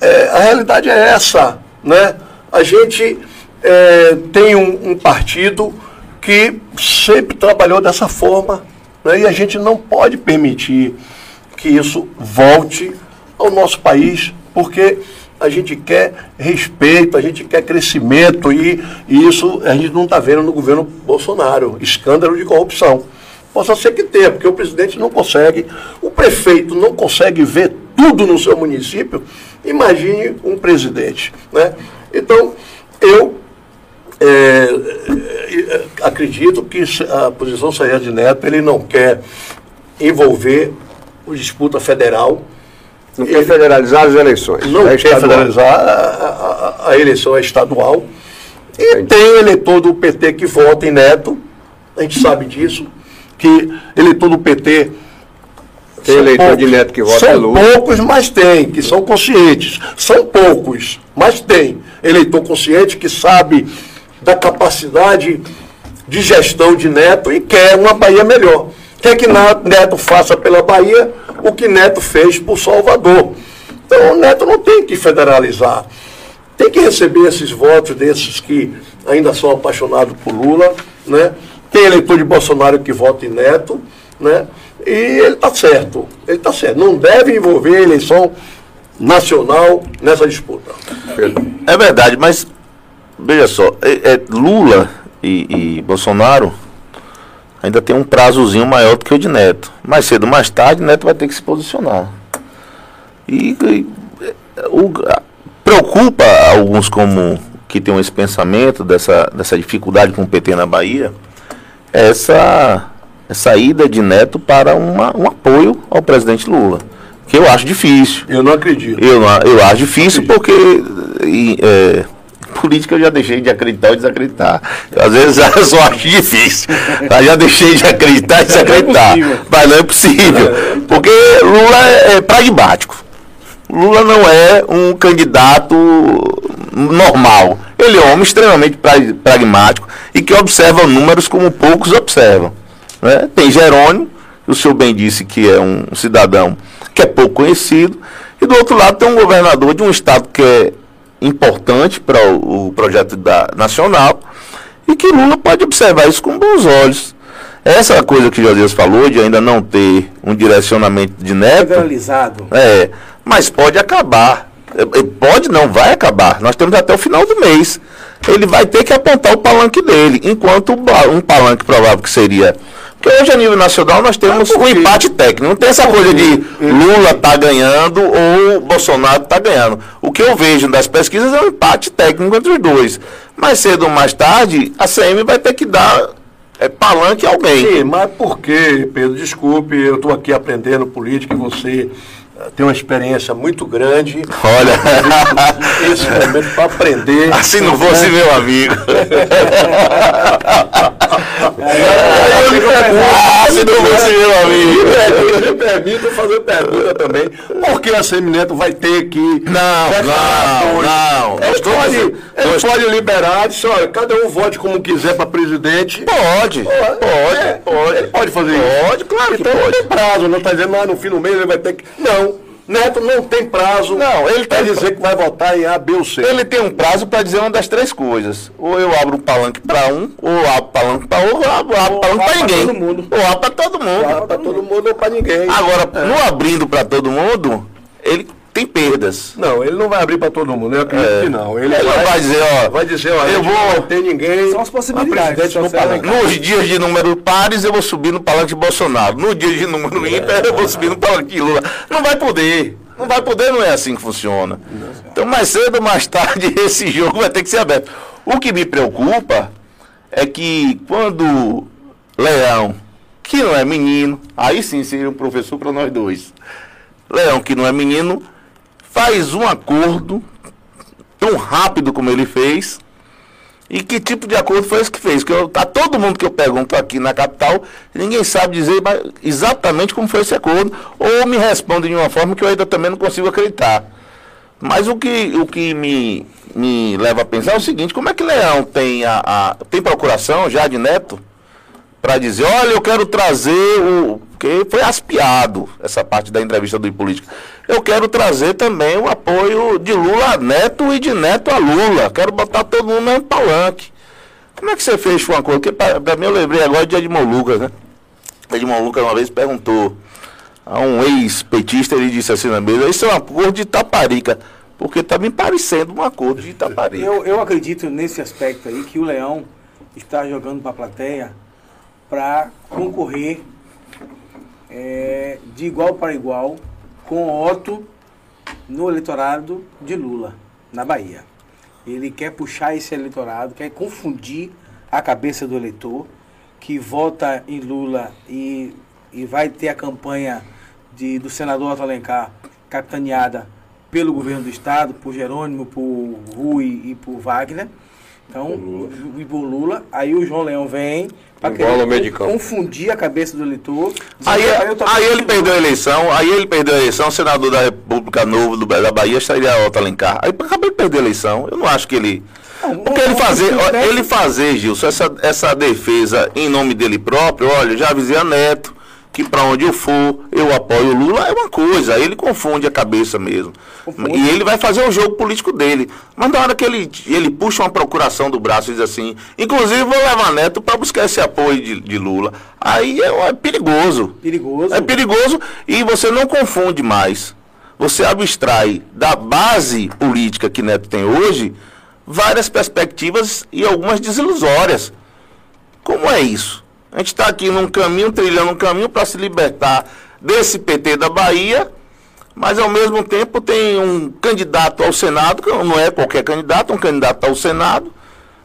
é, a realidade é essa, né? A gente é, tem um, um, partido que sempre trabalhou dessa forma né? e a gente não pode permitir que isso volte ao nosso país, porque a gente quer respeito, a gente quer crescimento e, e isso a gente não está vendo no governo Bolsonaro escândalo de corrupção. Possa ser que tenha, porque o presidente não consegue, o prefeito não consegue ver tudo no seu município. Imagine um presidente. Né? Então, eu é, é, acredito que a posição Saia de Neto ele não quer envolver a disputa federal. Não ele quer federalizar as eleições. Não é quer federalizar, a, a, a, eleição é estadual. E Entendi. tem eleitor do PT que vota em Neto, a gente sabe disso, que eleitor do PT tem eleitor poucos, de neto que vota São Lula. poucos, mas tem, que são conscientes. São poucos, mas tem. Eleitor consciente que sabe da capacidade de gestão de Neto e quer uma Bahia melhor. Quer que Neto faça pela Bahia o que Neto fez por Salvador. Então o Neto não tem que federalizar. Tem que receber esses votos desses que ainda são apaixonados por Lula, né? Tem eleitor de Bolsonaro que vota em Neto, né? E ele está certo, ele está certo. Não deve envolver a eleição nacional nessa disputa. É verdade, mas veja só, é, é Lula e, e, Bolsonaro ainda tem um prazozinho maior do que o de Neto. Mais cedo, mais tarde, Neto vai ter que se posicionar. E, e o, preocupa alguns como que tem esse pensamento dessa, dessa dificuldade com o PT na Bahia, essa saída de Neto para uma, um apoio ao presidente Lula. Que eu acho difícil. Eu não acredito. Eu, eu acho difícil porque e, é, política eu já deixei de acreditar ou desacreditar. Às vezes eu só acho difícil. Eu já deixei de acreditar e desacreditar. Não é mas não é possível. Porque Lula é, é pragmático. Lula não é um candidato normal. Ele é um homem extremamente pragmático e que observa números como poucos observam. Né? Tem Jerônimo, que o senhor bem disse que é um cidadão que é pouco conhecido, e do outro lado tem um governador de um estado que é importante para o, o, projeto da, nacional e que Lula pode observar isso com bons olhos. Essa coisa que Josias falou de ainda não ter um direcionamento de neto. Federalizado. É, mas pode acabar. É, é, Pode não, vai acabar. Nós temos até o final do mês. Ele vai ter que apontar o palanque dele, enquanto um palanque provável que seria. Porque hoje a nível nacional nós temos um empate técnico. Não tem essa coisa de Lula tá ganhando ou Bolsonaro tá ganhando. O que eu vejo das pesquisas é um empate técnico entre os dois. Mais cedo ou mais tarde, a CM vai ter que dar é, palanque a alguém. Sim, mas por quê, Pedro? Desculpe, eu estou aqui aprendendo política e você eh, tem uma experiência muito grande. Olha, Esse momento para aprender. assim não fosse meu amigo. assim não fosse meu amigo. Me permita fazer pergunta também. Por que a Semineto vai ter que. Não, não, não. Ele pode, ele pode liberar, diz, olha, cada um vote como quiser para presidente. Pode, pode, pode. Ele pode fazer isso. Pode, claro que Então pode. tem prazo, não está dizendo, ah, no fim do mês ele vai ter que. Não, Neto não tem prazo. Não, ele Quer tem- dizer que vai votar em A, B ou C. Ele tem um prazo para dizer uma das três coisas. Ou eu abro um palanque para um, ou abro palanque para outro, ou abro, abro Ou palanque para ninguém. todo mundo. Ou abro para todo mundo. Para tá todo mundo ou para ninguém. Agora, no abrindo para todo mundo, ele tem perdas. Não, ele não vai abrir para todo mundo, eu acredito É. que não. Ele, Ele vai, vai dizer, ó, vai dizer, ó, eu vou não ter ninguém. São as possibilidades, no palanque. Nos dias de número pares, eu vou subir no palanque de Bolsonaro. No dia de número ímpar, eu vou subir no palanque de Lula. Não vai poder. Não vai poder, não é assim que funciona. Então, mais cedo ou mais tarde, esse jogo vai ter que ser aberto. O que me preocupa é que quando Leão, que não é menino, aí sim seria um professor para nós dois. Leão, que não é menino, faz um acordo tão rápido como ele fez. E que tipo de acordo foi esse que fez? Que eu, tá todo mundo que eu pergunto aqui na capital, ninguém sabe dizer exatamente como foi esse acordo, ou me responde de uma forma que eu ainda também não consigo acreditar. Mas o que, o que me, me leva a pensar é o seguinte, como é que Leão tem a, a- tem procuração já de neto para dizer, olha, eu quero trazer o. Porque foi aspiado essa parte da entrevista do Política. Eu quero trazer também o apoio de Lula a Neto e de Neto a Lula. Quero botar todo mundo no mesmo palanque. Como é que você fez com uma coisa? Porque para mim eu lembrei agora de Edmond Lucas, né? Edmond Lucas uma vez perguntou a um ex-petista, ele disse assim na mesa, isso é um acordo de Itaparica. Porque está me parecendo um acordo de Itaparica. Eu, eu acredito nesse aspecto aí que o Leão está jogando para a plateia para concorrer é, de igual para igual com Otto no eleitorado de Lula, na Bahia. Ele quer puxar esse eleitorado, quer confundir a cabeça do eleitor que vota em Lula e, e vai ter a campanha de, do senador Otto Alencar capitaneada pelo governo do estado, por Jerônimo, por Rui e por Wagner. Então, e por Lula. Aí o João Leão vem para o confundir a cabeça do eleitor. Aí, aí ele perdeu a eleição, aí ele perdeu a eleição, o senador da República Novo do, da Bahia seria Otto Alencar. Aí acabou de perder a eleição. Eu não acho que ele. Não, Porque ele não, fazer, não, ele fazer, Gilson, essa, essa defesa em nome dele próprio, olha, eu já avisei a Neto que para onde eu for, eu apoio o Lula, é uma coisa, ele confunde a cabeça mesmo. Confunde. E ele vai fazer o jogo político dele. Mas na hora que ele, ele puxa uma procuração do braço e diz assim, inclusive vou levar Neto para buscar esse apoio de, de Lula, aí é, é perigoso. Perigoso. É perigoso e você não confunde mais. Você abstrai da base política que Neto tem hoje várias perspectivas e algumas desilusórias. Como é isso? A gente está aqui num caminho, trilhando um caminho para se libertar desse PT da Bahia, mas ao mesmo tempo tem um candidato ao Senado, que não é qualquer candidato, um candidato ao Senado,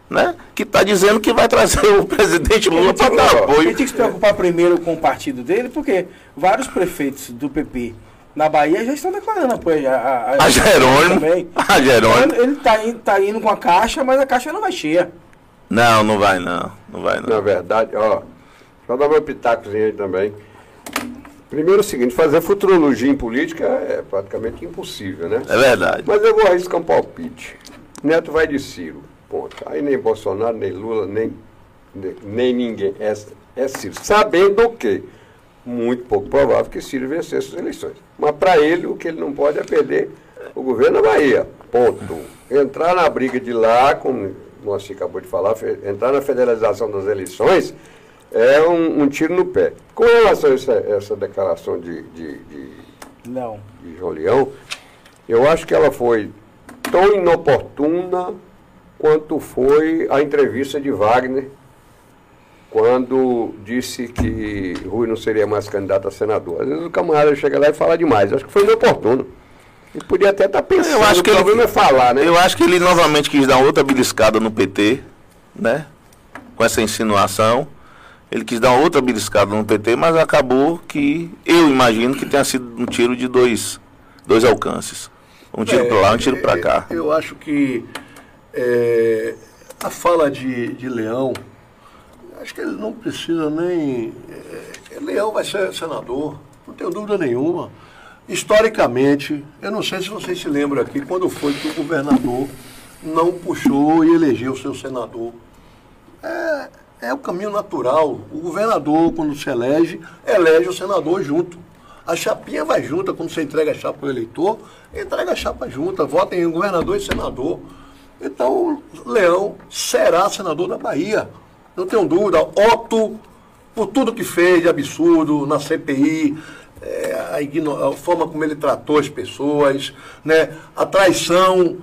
né, que está dizendo que vai trazer o presidente Lula para dar Ele apoio. tinha que se preocupar primeiro com o partido dele, porque vários prefeitos do PP na Bahia já estão declarando apoio a, A Jerônimo. A Jerônimo. Ele está indo, tá indo com a caixa, mas a caixa não vai cheia. Não, não vai não. Não vai Na não. verdade, ó, só dar meu pitacozinho aí também. Primeiro é o seguinte, fazer futurologia em política é praticamente impossível, né? É verdade. Mas eu vou arriscar um palpite. Neto vai de Ciro, ponto. Aí nem Bolsonaro, nem Lula, nem, nem, ninguém. É, é Ciro. Sabendo que muito pouco provável que Ciro vencesse as eleições. Mas para ele, o que ele não pode é perder o governo da Bahia. Ponto. Entrar na briga de lá, como o Moacir acabou de falar, entrar na federalização das eleições, é um, um, tiro no pé. Com relação a essa, essa declaração de, de, de, Não. de João Leão, eu acho que ela foi tão inoportuna quanto foi a entrevista de Wagner quando disse que Rui não seria mais candidato a senador. Às vezes o camarada chega lá e fala demais. Acho que foi inoportuno. Ele podia até estar tá pensando. Eu acho que o problema ele, é falar, né? Eu acho que ele novamente quis dar outra beliscada no PT, né? Com essa insinuação. Ele quis dar outra beliscada no PT, mas acabou que eu imagino que tenha sido um tiro de dois, dois alcances. Um tiro é, para lá, um tiro para cá. Eu acho que é, a fala de, de Leão, acho que ele não precisa nem. É, Leão vai ser senador, não tenho dúvida nenhuma. Historicamente, eu não sei se vocês se lembram aqui, quando foi que o governador não puxou e elegeu o seu senador. É, é o caminho natural. O governador, quando se elege, elege o senador junto. A chapinha vai junta, quando você entrega a chapa para o eleitor, entrega a chapa junta, vota em governador e senador. Então, Leão será senador da Bahia. Não tenho dúvida. Otto, por tudo que fez de absurdo na CPI, é, a, a, forma como ele tratou as pessoas, né, a traição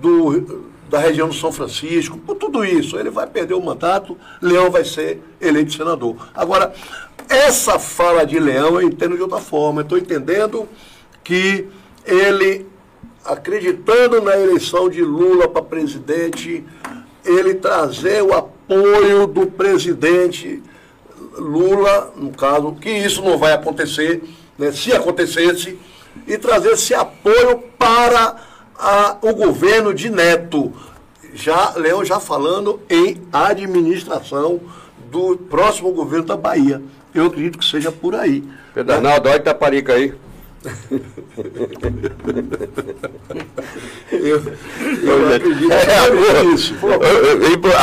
do, da região do São Francisco, por tudo isso, ele vai perder o mandato, Leão vai ser eleito senador. Agora, essa fala de Leão eu entendo de outra forma. Estou entendendo que ele, acreditando na eleição de Lula para presidente, ele trazer o apoio do presidente Lula, no caso, que isso não vai acontecer, né, se acontecesse, e trazer esse apoio para a, o governo de Neto. Já, Leão já falando em administração do próximo governo da Bahia. Eu acredito que seja por aí. Pedro Arnaldo, olha Itaparica aí. Eu, eu acredito é, isso.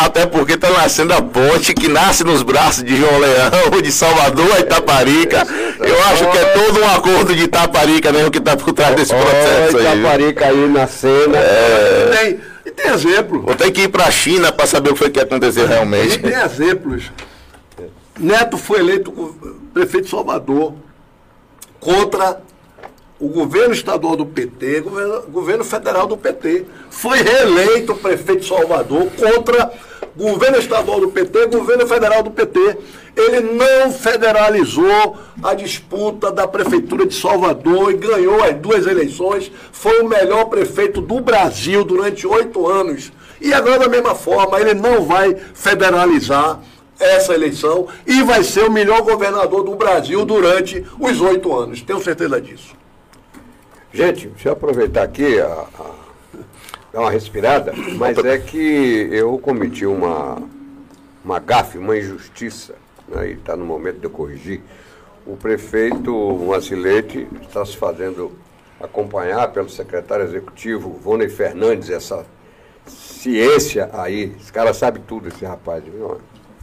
Até porque está nascendo a ponte que nasce nos braços de João Leão, de Salvador a Itaparica. Eu acho que é todo um acordo de Itaparica mesmo que está por trás desse processo aí. Itaparica aí na cena. É... Tem, e tem exemplo. Vou ter que ir para a China para saber o que foi que aconteceu realmente. E tem exemplos. Neto foi eleito prefeito de Salvador contra o governo estadual do PT, governo, governo federal do PT. Foi reeleito prefeito de Salvador contra governo estadual do PT, governo federal do PT. Ele não federalizou a disputa da prefeitura de Salvador e ganhou as duas eleições. Foi o melhor prefeito do Brasil durante oito anos. E agora, da mesma forma, ele não vai federalizar essa eleição e vai ser o melhor governador do Brasil durante os oito anos. Tenho certeza disso. Gente, deixa eu aproveitar aqui, a, a, dar uma respirada, mas é que eu cometi uma, uma gafe, uma injustiça, né, e está no momento de eu corrigir. O prefeito Macilete está se fazendo acompanhar pelo secretário executivo Vonei Fernandes, essa ciência aí, esse cara sabe tudo, esse rapaz,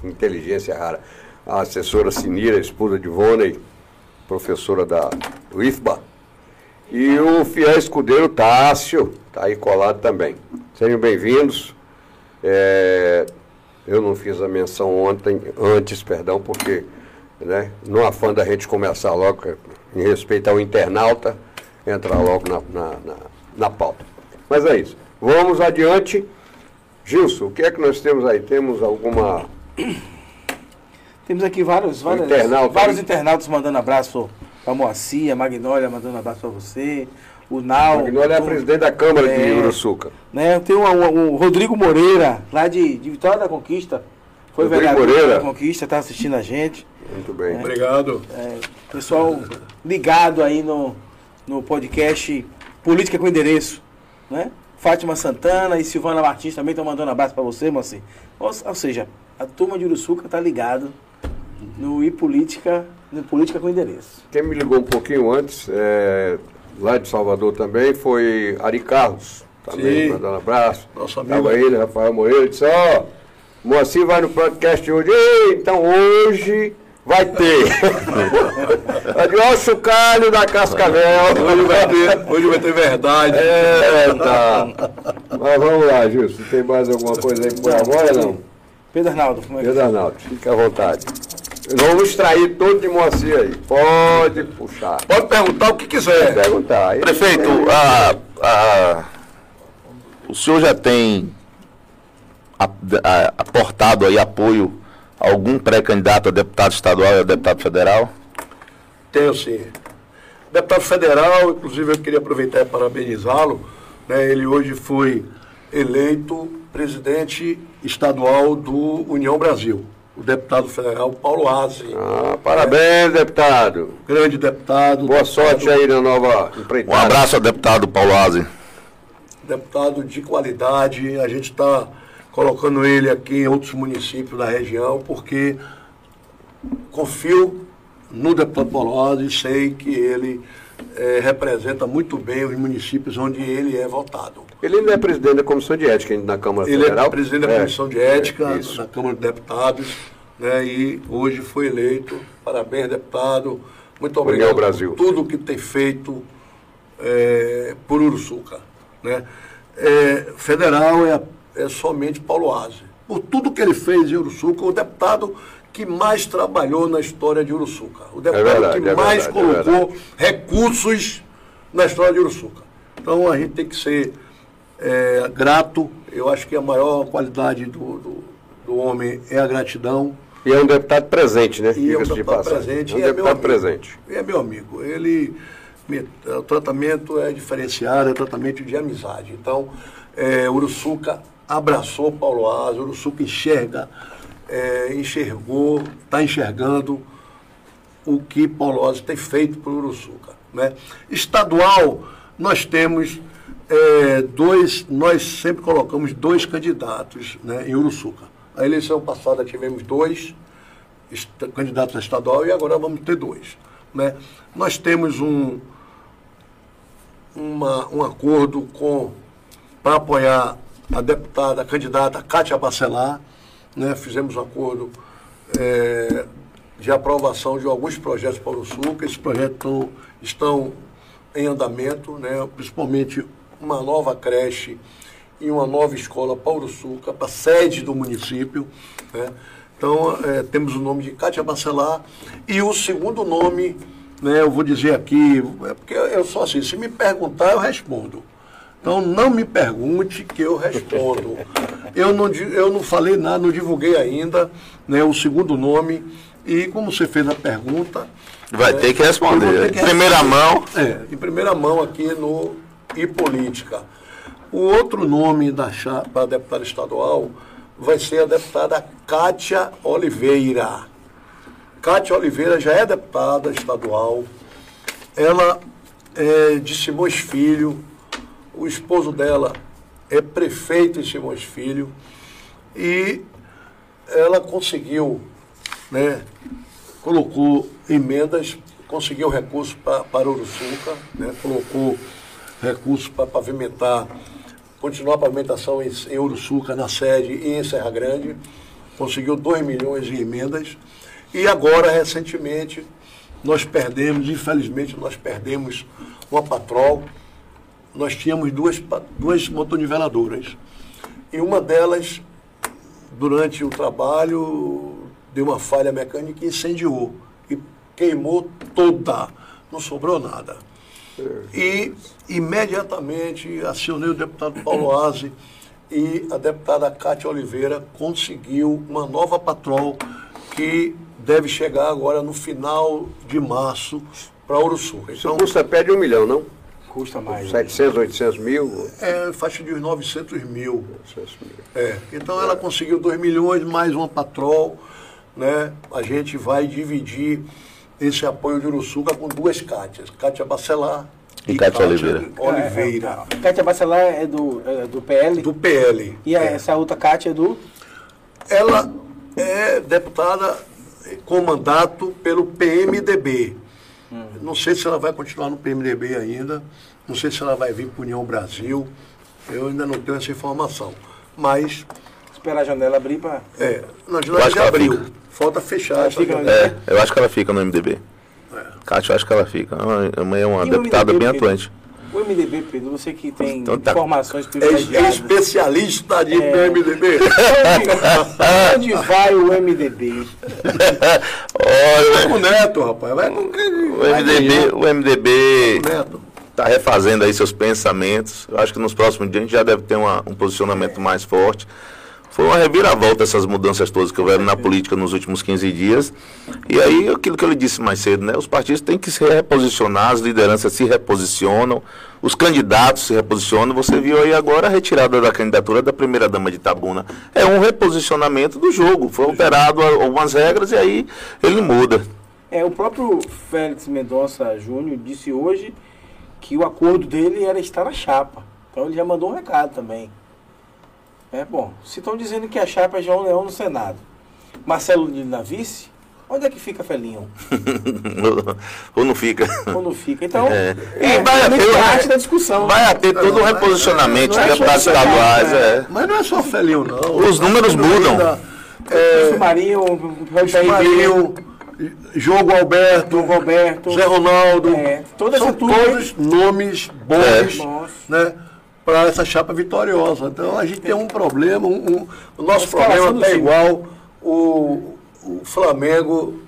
inteligência rara. A assessora Sinira, esposa de Vonei, professora da UIFBA, e o fiel escudeiro Tássio, está aí colado também. Sejam bem-vindos. É, eu não fiz a menção ontem, antes, perdão, porque né, no afã da gente começar logo, em respeito ao internauta, entrar logo na, na, na, na pauta. Mas é isso. Vamos adiante. Gilson, o que é que nós temos aí? Temos alguma. Temos aqui vários, vários, internauta vários internautas mandando abraço a Moacir, a Magnólia mandando um abraço para você, o Nau. Magnólia é presidente da Câmara é, de Uruçuca. Né, tem o, Rodrigo Moreira, lá de, de Vitória da Conquista. Foi Rodrigo vereador Moreira. da Conquista, está assistindo a gente. Muito bem. É, Obrigado. É, pessoal ligado aí no, no podcast Política com Endereço. Né? Fátima Santana e Silvana Martins também estão mandando um abraço para você, Moacir. Ou, ou seja, a turma de Uruçuca está ligado no I Política Política com endereço. Quem me ligou um pouquinho antes, é, lá de Salvador também, foi Ari Carlos. Também Sim. mandando abraço. Nosso amigo. Tava ele, Rafael Moreira, disse, ó, oh, Moacir vai no podcast hoje. Ei, então hoje vai ter. Olha o chocalho da Cascavel. Hoje vai ter, hoje vai ter verdade. É, tá. Mas vamos lá, Gilson. Tem mais alguma coisa aí por agora não? Pedro Arnaldo, como é que Pedro Arnaldo, fica à vontade. Vamos extrair todo de Moacir aí. Pode puxar. Pode perguntar o que quiser. Pode perguntar. Aí Prefeito, a, a, o senhor já tem aportado aí apoio a algum pré-candidato a deputado estadual e a deputado federal? Tenho sim. Deputado federal, inclusive eu queria aproveitar e parabenizá-lo. Né, ele hoje foi eleito presidente estadual do União Brasil o deputado federal Paulo Aze. Ah, parabéns, é, deputado. Grande deputado. Boa deputado, sorte aí na nova empreitada. Um abraço ao deputado Paulo Aze. Deputado de qualidade, a gente está colocando ele aqui em outros municípios da região, porque confio no deputado Paulo Aze e sei que ele é, representa muito bem os municípios onde ele é votado. Ele não é presidente da Comissão de Ética na Câmara ele Federal? Ele é presidente da é, Comissão de Ética é, na Câmara de Deputados, né, e hoje foi eleito. Parabéns, deputado. Muito obrigado Brasil. por tudo que tem feito é, por Uruçuca. Né? É, federal é, é somente Paulo Aze. Por tudo que ele fez em Uruçuca, o deputado que mais trabalhou na história de Uruçuca. O deputado é verdade, que mais verdade, colocou recursos na história de Uruçuca. Então a gente tem que ser é, grato. Eu acho que a maior qualidade do, do, do, homem é a gratidão. E é um deputado presente, né? E é um deputado de presente. É um é deputado presente. E é meu amigo. Ele, o tratamento é diferenciado, é tratamento de amizade. Então, é, Uruçuca abraçou Paulo Asa, Uruçuca enxerga, é, enxergou, está enxergando o que Paulo Asa tem feito por Uruçuca. Né? Estadual, nós temos é, dois, nós sempre colocamos dois candidatos né, em Uruçuca. A eleição passada tivemos dois candidatos a estadual e agora vamos ter dois. Né? Nós temos um, uma, um acordo com para apoiar a deputada, a candidata Cátia Bacelar. Né? Fizemos um acordo é, de aprovação de alguns projetos para o Sul, que esses projetos estão em andamento, né? principalmente uma nova creche e uma nova escola Paulo Suca, para sede do município. Né? Então, é, temos o nome de Cátia Bacelar e o segundo nome, né, eu vou dizer aqui, é porque eu sou assim, se me perguntar, eu respondo. Então, não me pergunte que eu respondo. Eu não, eu não falei nada, não divulguei ainda né, o segundo nome. E como você fez a pergunta. Vai é, ter que responder. Em primeira mão. É, em primeira mão aqui no e política. O outro nome da para deputada estadual vai ser a deputada Kátia Oliveira. Kátia Oliveira já é deputada estadual. Ela é de Simões Filho. O esposo dela é prefeito em Simões Filho. E ela conseguiu, né, colocou emendas, conseguiu recursos para, para Uruçuca, né, colocou recursos para pavimentar, continuar a pavimentação em, em Uruçuca, na sede e em Serra Grande. Conseguiu 2 milhões de emendas. E agora, recentemente, nós perdemos, infelizmente, nós perdemos uma patrol. Nós tínhamos duas, duas motoniveladoras. E uma delas, durante o trabalho, deu uma falha mecânica e incendiou. E queimou toda. Não sobrou nada. E imediatamente acionei o deputado Paulo Aze e a deputada Cátia Oliveira conseguiu uma nova patrol que deve chegar agora no final de março para Uruçu. Então, custa pé de um milhão, não? Custa mais. 700, 800 mil? É, faixa de uns 900 mil. 900 mil. É, então ela conseguiu 2 milhões mais uma patrol. Né? A gente vai dividir esse apoio de Uruçuca com duas Cátias, Cátia Bacelar e, e Cátia Oliveira. Oliveira. É, é, Cátia Bacelar é do, é do PL? Do PL. E é. essa outra Cátia é do? Ela é deputada com mandato pelo PMDB. Hum. Não sei se ela vai continuar no PMDB ainda, não sei se ela vai vir para União Brasil, eu ainda não tenho essa informação. Mas. Esperar a janela abrir para. É, na janela já abriu. Falta fechar. É, eu acho que ela fica no MDB. É. Cátia, eu acho que ela fica. Amanhã é uma e deputada bem atuante. O MDB, Pedro, você que tem Então tá- informações É, é especialista de É. MDB. Onde, onde vai o MDB? Olha, O Neto, rapaz. Vai com quem? o MDB, o MDB está refazendo aí seus pensamentos. Eu acho que nos próximos dias a gente já deve ter uma- um posicionamento mais forte. Foi uma reviravolta essas mudanças todas que houveram na política nos últimos 15 dias. E aí, aquilo que eu lhe disse mais cedo, né? Os partidos têm que se reposicionar, as lideranças se reposicionam, os candidatos se reposicionam. Você viu aí agora a retirada da candidatura da primeira-dama de Tabuna. É um reposicionamento do jogo. Foi alterado algumas regras e aí ele muda. É, o próprio Félix Mendonça Júnior disse hoje que o acordo dele era estar na chapa. Então ele já mandou um recado também. É bom, se estão dizendo que a chapa é João Leão no Senado, Marcelo Lino na vice, onde é que fica Felinho? Ou não fica? Quando fica? Então, É. é, E vai realmente haver um- parte da discussão. Vai haver todo um reposicionamento não de é deputados estaduais. né? É. Mas não é só Felinho, não. Os números mudam. Ainda, É, Marinho, Marinho, Jogo Alberto, Roberto, Zé Ronaldo. É, toda essa são todos nomes bons É. Né, para essa chapa vitoriosa. Então a gente tem um problema, um- um- o nosso problema time. igual o, o Flamengo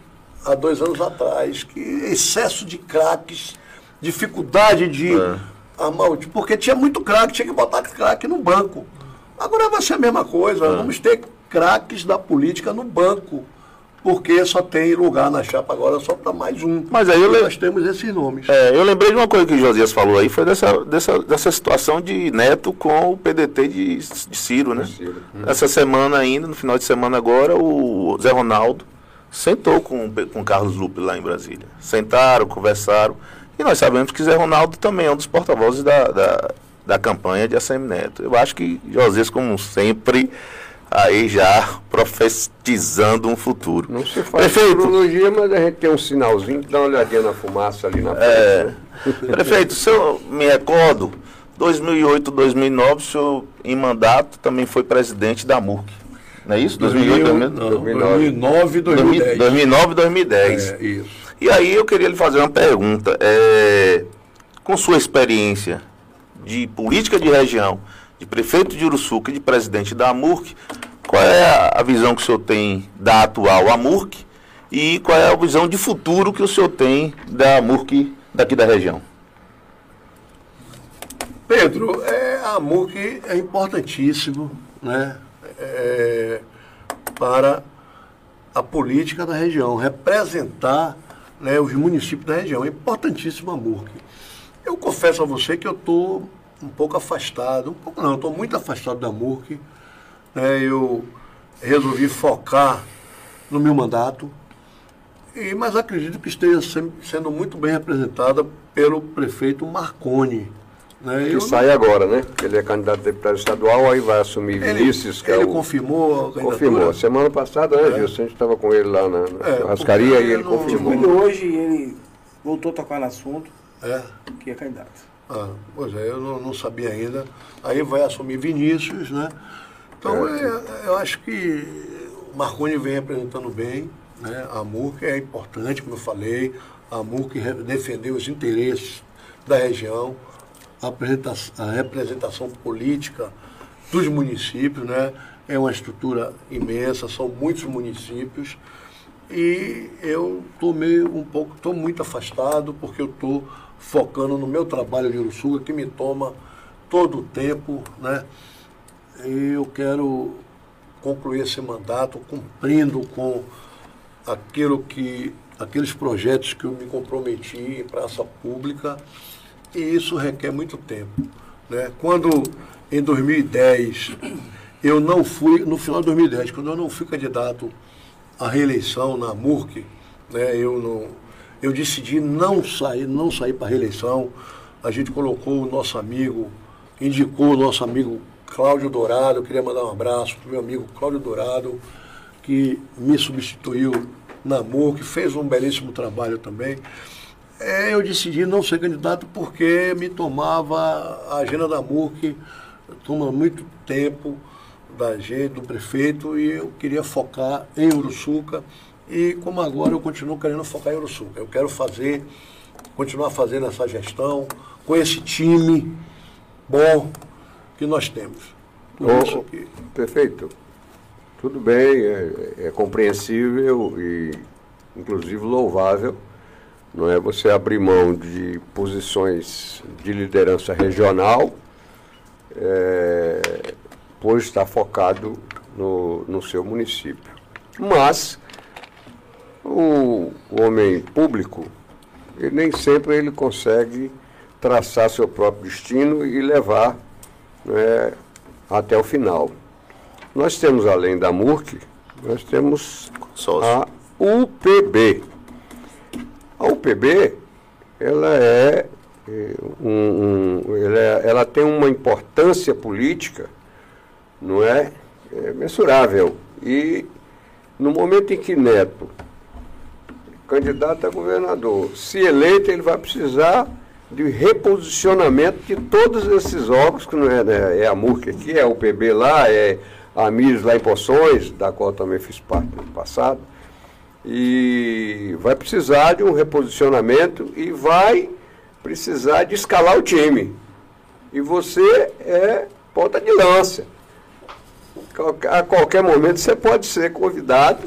há dois anos atrás, que excesso de craques, dificuldade de É. armar porque tinha muito craque, tinha que botar craque no banco. Agora vai ser a mesma coisa, É. vamos ter craques da política no banco. Porque só tem lugar na chapa agora só para mais um. Mas aí le- nós temos esses nomes. É, eu lembrei de uma coisa que o Josias falou aí, foi dessa, dessa, dessa situação de Neto com o PDT de, de Ciro, né? Ciro. Essa semana ainda, no final de semana agora, o Zé Ronaldo sentou com, o Pe- com o Carlos Lupe lá em Brasília. Sentaram, conversaram. E nós sabemos que Zé Ronaldo também é um dos porta-vozes da, da, da campanha de ACM Neto. Eu acho que Josias, como sempre, aí já profetizando um futuro. Não se faz Prefeito, astrologia, mas a gente tem um sinalzinho que dá uma olhadinha na fumaça ali na frente. É, né? prefeito, se eu me recordo, 2008, 2009, o senhor em mandato também foi presidente da MURC. Não é isso? 2008, Não, 2009? 2009, 2010. 2009, 2010. É, isso. E aí eu queria lhe fazer uma pergunta. É, com sua experiência de política de região, de prefeito de Uruçuca e de presidente da AMURC, qual é a, visão que o senhor tem da atual AMURC e qual é a visão de futuro que o senhor tem da AMURC daqui da região? Pedro, é, a MUC é importantíssimo né, é, para a política da região, representar né, os municípios da região. É importantíssimo a MUC. Eu confesso a você que eu estou um pouco afastado, um pouco não, estou muito afastado da MUC. Né, eu resolvi focar no meu mandato, e, mas acredito que esteja sendo muito bem representada pelo prefeito Marconi. Né? Que Eu- sai agora, né? Ele é candidato a deputado estadual, aí vai assumir ele, Vinícius, que ele é o... confirmou a candidatura? Confirmou. Semana passada, né, Gilson? A gente estava com ele lá na, na É, porque e ele não- confirmou. Ele hoje ele voltou a tocar no assunto É. que é candidato. Ah, pois é, eu não, não sabia ainda. Aí vai assumir Vinícius, né? Então, é, eu acho que o Marconi vem representando bem, né? A MUC é importante, como eu falei, a MUC defendeu os interesses da região, a, a representação política dos municípios, né? É uma estrutura imensa, são muitos municípios. E eu estou meio um pouco, estou muito afastado porque eu estou focando no meu trabalho de Uruçuga, que me toma todo o tempo, né? E eu quero concluir esse mandato cumprindo com aquilo que, aqueles projetos que eu me comprometi em praça pública, e isso requer muito tempo. Né? Quando em 2010 eu não fui, no final de 2010, quando eu não fui candidato à reeleição na MURC, né, eu, não, eu decidi não sair, não sair para reeleição. A gente colocou o nosso amigo, indicou o nosso amigo Cláudio Dourado, eu queria mandar um abraço para o meu amigo Cláudio Dourado, que me substituiu na MURC, fez um belíssimo trabalho também. É, eu decidi não ser candidato porque me tomava a agenda da MURC, toma muito tempo da gente, do prefeito, e eu queria focar em Uruçuca. E como agora eu continuo querendo focar em Uruçuca. Eu quero fazer continuar fazendo essa gestão com esse time bom que nós temos. Oh, perfeito. Tudo bem, é, é, compreensível e inclusive louvável, não é você abrir mão de posições de liderança regional, é, pois está focado no, no seu município. Mas o, homem público, ele, nem sempre ele consegue traçar seu próprio destino e levar né, até o final. Nós temos, além da MURC, nós temos a UPB. A UPB, ela é, é um, um ela, é, ela, tem uma importância política, não é, é mensurável. E no momento em que Neto, candidato a governador, se eleito, ele vai precisar de reposicionamento de todos esses órgãos, que não é, né, é a MURC aqui, é a UPB lá, é a MIRS lá em Poções, da qual também fiz parte no passado, e vai precisar de um reposicionamento e vai precisar de escalar o time. E você é ponta de lança. A qualquer momento você pode ser convidado.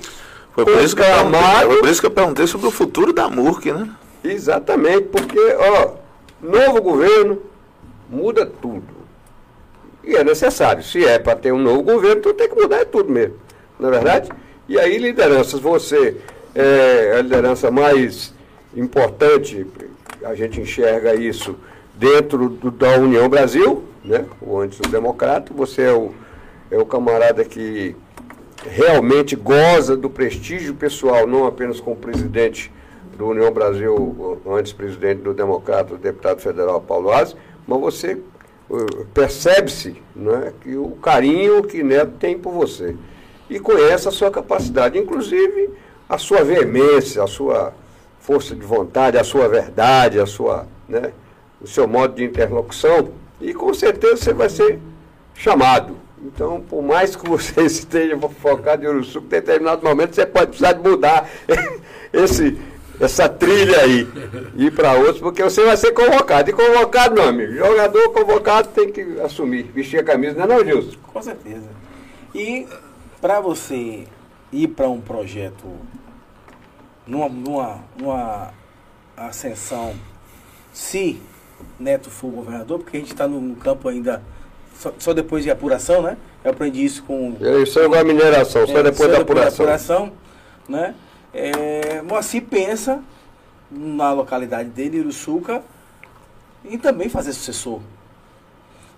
Foi por, isso que, foi por isso que eu perguntei sobre o futuro da MURC, né? Exatamente, porque, ó, novo governo muda tudo. E é necessário. Se é para ter um novo governo, então tem que mudar é tudo mesmo. Não é verdade? E aí, lideranças, você é a liderança mais importante, a gente enxerga isso dentro do, da União Brasil, né? o antes-democrata, você é o, é o camarada que realmente goza do prestígio pessoal, não apenas como presidente do União Brasil, antes presidente do Democrata, deputado federal Paulo Aze, mas você percebe-se é, que o carinho que Neto tem por você e conhece a sua capacidade, inclusive a sua veemência, a sua força de vontade, a sua verdade, a sua, né, o seu modo de interlocução, e com certeza você vai ser chamado. Então, por mais que você esteja focado em Uruçu, em determinado momento você pode precisar de mudar esse, essa trilha aí, ir para outros, porque você vai ser convocado. E convocado, meu amigo, jogador convocado tem que assumir, vestir a camisa, não é não, Gilson? Com certeza. E para você ir para um projeto numa, numa, numa ascensão, se Neto for governador, porque a gente está no, campo ainda só, só, depois de apuração, né? Eu aprendi isso com. Isso é igual a mineração, só é, depois só da depois apuração. Da apuração né? É, Moacir pensa na localidade dele, Uruçuca, em também fazer sucessor.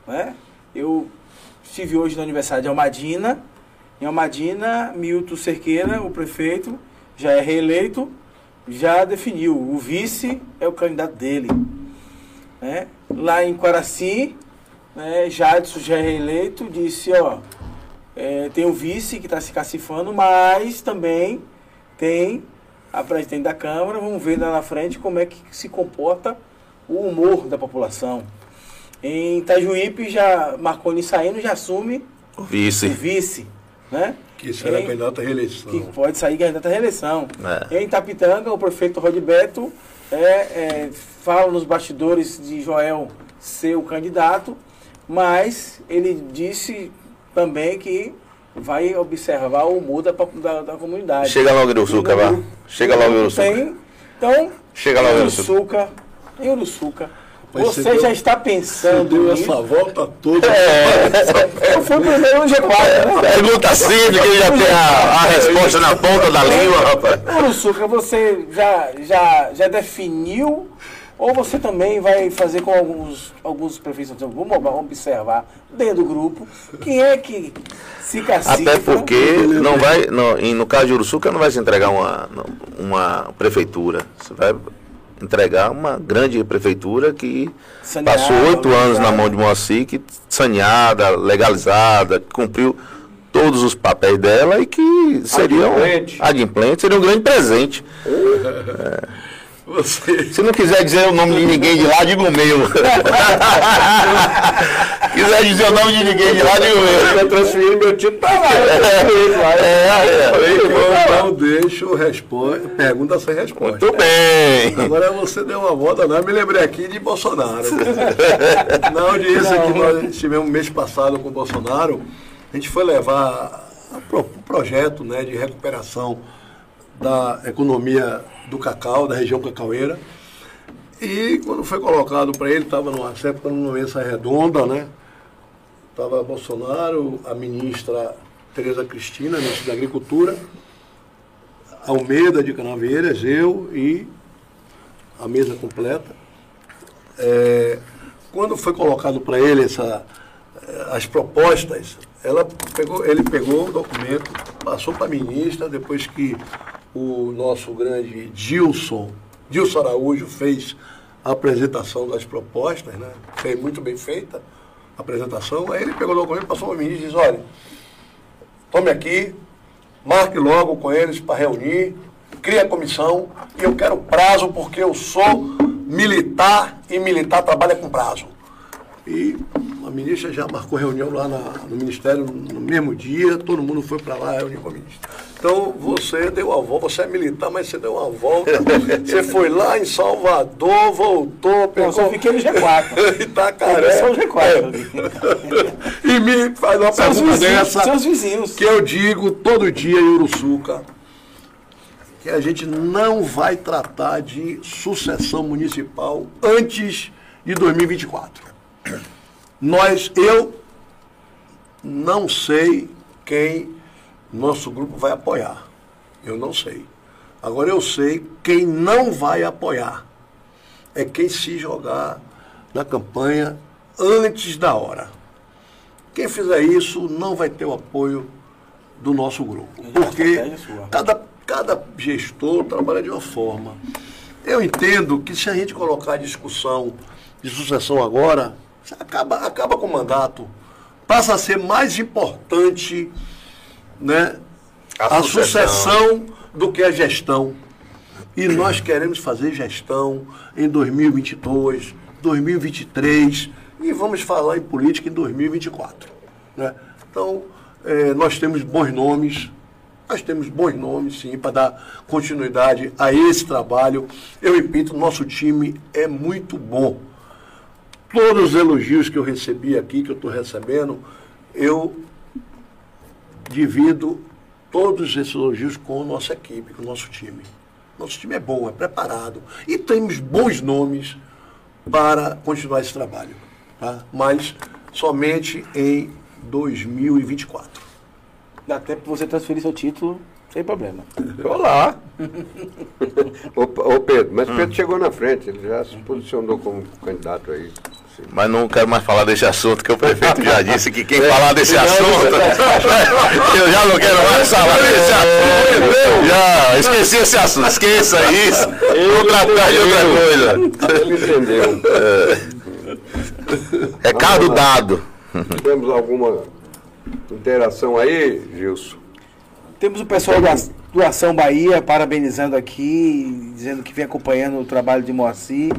Né? Eu estive hoje no aniversário de Almadina. Em Almadina, Milton Cerqueira, o prefeito, já é reeleito, já definiu. O vice é o candidato dele. Né? Lá em Quaraci, né, Jadson já é reeleito, disse, ó, é, tem o vice que está se cacifando, mas também tem a presidente da Câmara, vamos ver lá na frente como é que se comporta o humor da população. Em Itajuípe, já Marconi saindo, já assume o vice. O vice né? Que será em, candidato à reeleição. Que pode sair candidato à reeleição. É. Em Tapitanga, o prefeito Rodberto é, é, fala nos bastidores de Joel ser o candidato, mas ele disse também que vai observar o humor da, da, da comunidade. Chega logo no Uruçuca, vá. Chega logo no Uruçuca. Então, Chega logo. Em Uruçuca. Você já está pensando. Deu essa volta toda. É, eu fui primeiro no G4. Né? Pergunta simples, que ele já tem a, a resposta na ponta da língua, rapaz. Uruçuca, você já, já, já definiu ou você também vai fazer com alguns, alguns prefeitos, vamos observar dentro do grupo quem é que se cacifa. Até porque não vai, no, no caso de Uruçuca não vai se entregar uma, uma prefeitura. Você vai entregar uma grande prefeitura que Saneada, passou oito anos na mão de Moacir, que saneada, legalizada, cumpriu todos os papéis dela e que seria adimplente, seria um grande presente. é. Você... Se não quiser dizer o nome de ninguém de lá, diga o meu. quiser dizer o nome de ninguém de lá, diga o meu. Eu transferi meu título para lá. É, é, Então deixa o resposta, pergunta sem resposta. Muito bem. Agora você deu uma volta, não. Eu me lembrei aqui de Bolsonaro. Na audiência que nós tivemos mês passado com o Bolsonaro, a gente foi levar o projeto né, de recuperação da economia do cacau, da região cacaueira. E quando foi colocado para ele, estava numa época numa mesa redonda, né? Estava Bolsonaro, a ministra Tereza Cristina, ministra da Agricultura, Almeida de Canavieiras, eu e a mesa completa. É, quando foi colocado para ele essa, as propostas, ela pegou, ele pegou o documento, passou para a ministra, depois que o nosso grande Dilson, Dilson Araújo, fez a apresentação das propostas, né? Foi muito bem feita a apresentação. Aí ele pegou o documento, passou para mim e disse, olha, tome aqui, marque logo com eles para reunir, crie a comissão e eu quero prazo porque eu sou militar e militar trabalha com prazo. E a ministra já marcou reunião lá na, no Ministério no mesmo dia, todo mundo foi para lá reunir com a ministra. Então você deu a volta, você é militar, mas você deu uma volta. você foi lá em Salvador, voltou, pegou. Eu só fiquei no G4. Itacaré. Só o G4. É. e me faz uma seus pergunta vizinhos, dessa. Seus vizinhos. Que eu digo todo dia em Uruçuca que a gente não vai tratar de sucessão municipal antes de 2024. Nós, eu não sei quem nosso grupo vai apoiar. Eu não sei. Agora eu sei quem não vai apoiar. É quem se jogar na campanha antes da hora. Quem fizer isso não vai ter o apoio do nosso grupo. Porque cada, cada gestor trabalha de uma forma. Eu entendo que se a gente colocar a discussão de sucessão agora, acaba, acaba com o mandato. Passa a ser mais importante né, a, a sucessão. sucessão do que a gestão. E nós queremos fazer gestão em 2022, 2023 e vamos falar em política em 2024. Né? Então, é, nós temos bons nomes, nós temos bons nomes, sim, para dar continuidade a esse trabalho. Eu repito, nosso time é muito bom. Todos os elogios que eu recebi aqui, que eu estou recebendo, eu divido todos esses elogios com a nossa equipe, com o nosso time. Nosso time é bom, é preparado e temos bons nomes para continuar esse trabalho. Tá? Mas somente em 2024. Dá tempo para você transferir seu título sem problema. Olá! ô, ô, Pedro, mas hum. Pedro chegou na frente, ele já se posicionou como candidato aí. Mas não quero mais falar desse assunto, que o prefeito já disse que quem falar desse assunto, eu já não quero mais falar desse assunto. Já, esqueci esse assunto, esqueça isso. Vou tratar de outra coisa. Ele entendeu. É. Recado dado. Temos alguma interação aí, Gilson? Temos o pessoal da do Ação Bahia parabenizando aqui, dizendo que vem acompanhando o trabalho de Moacir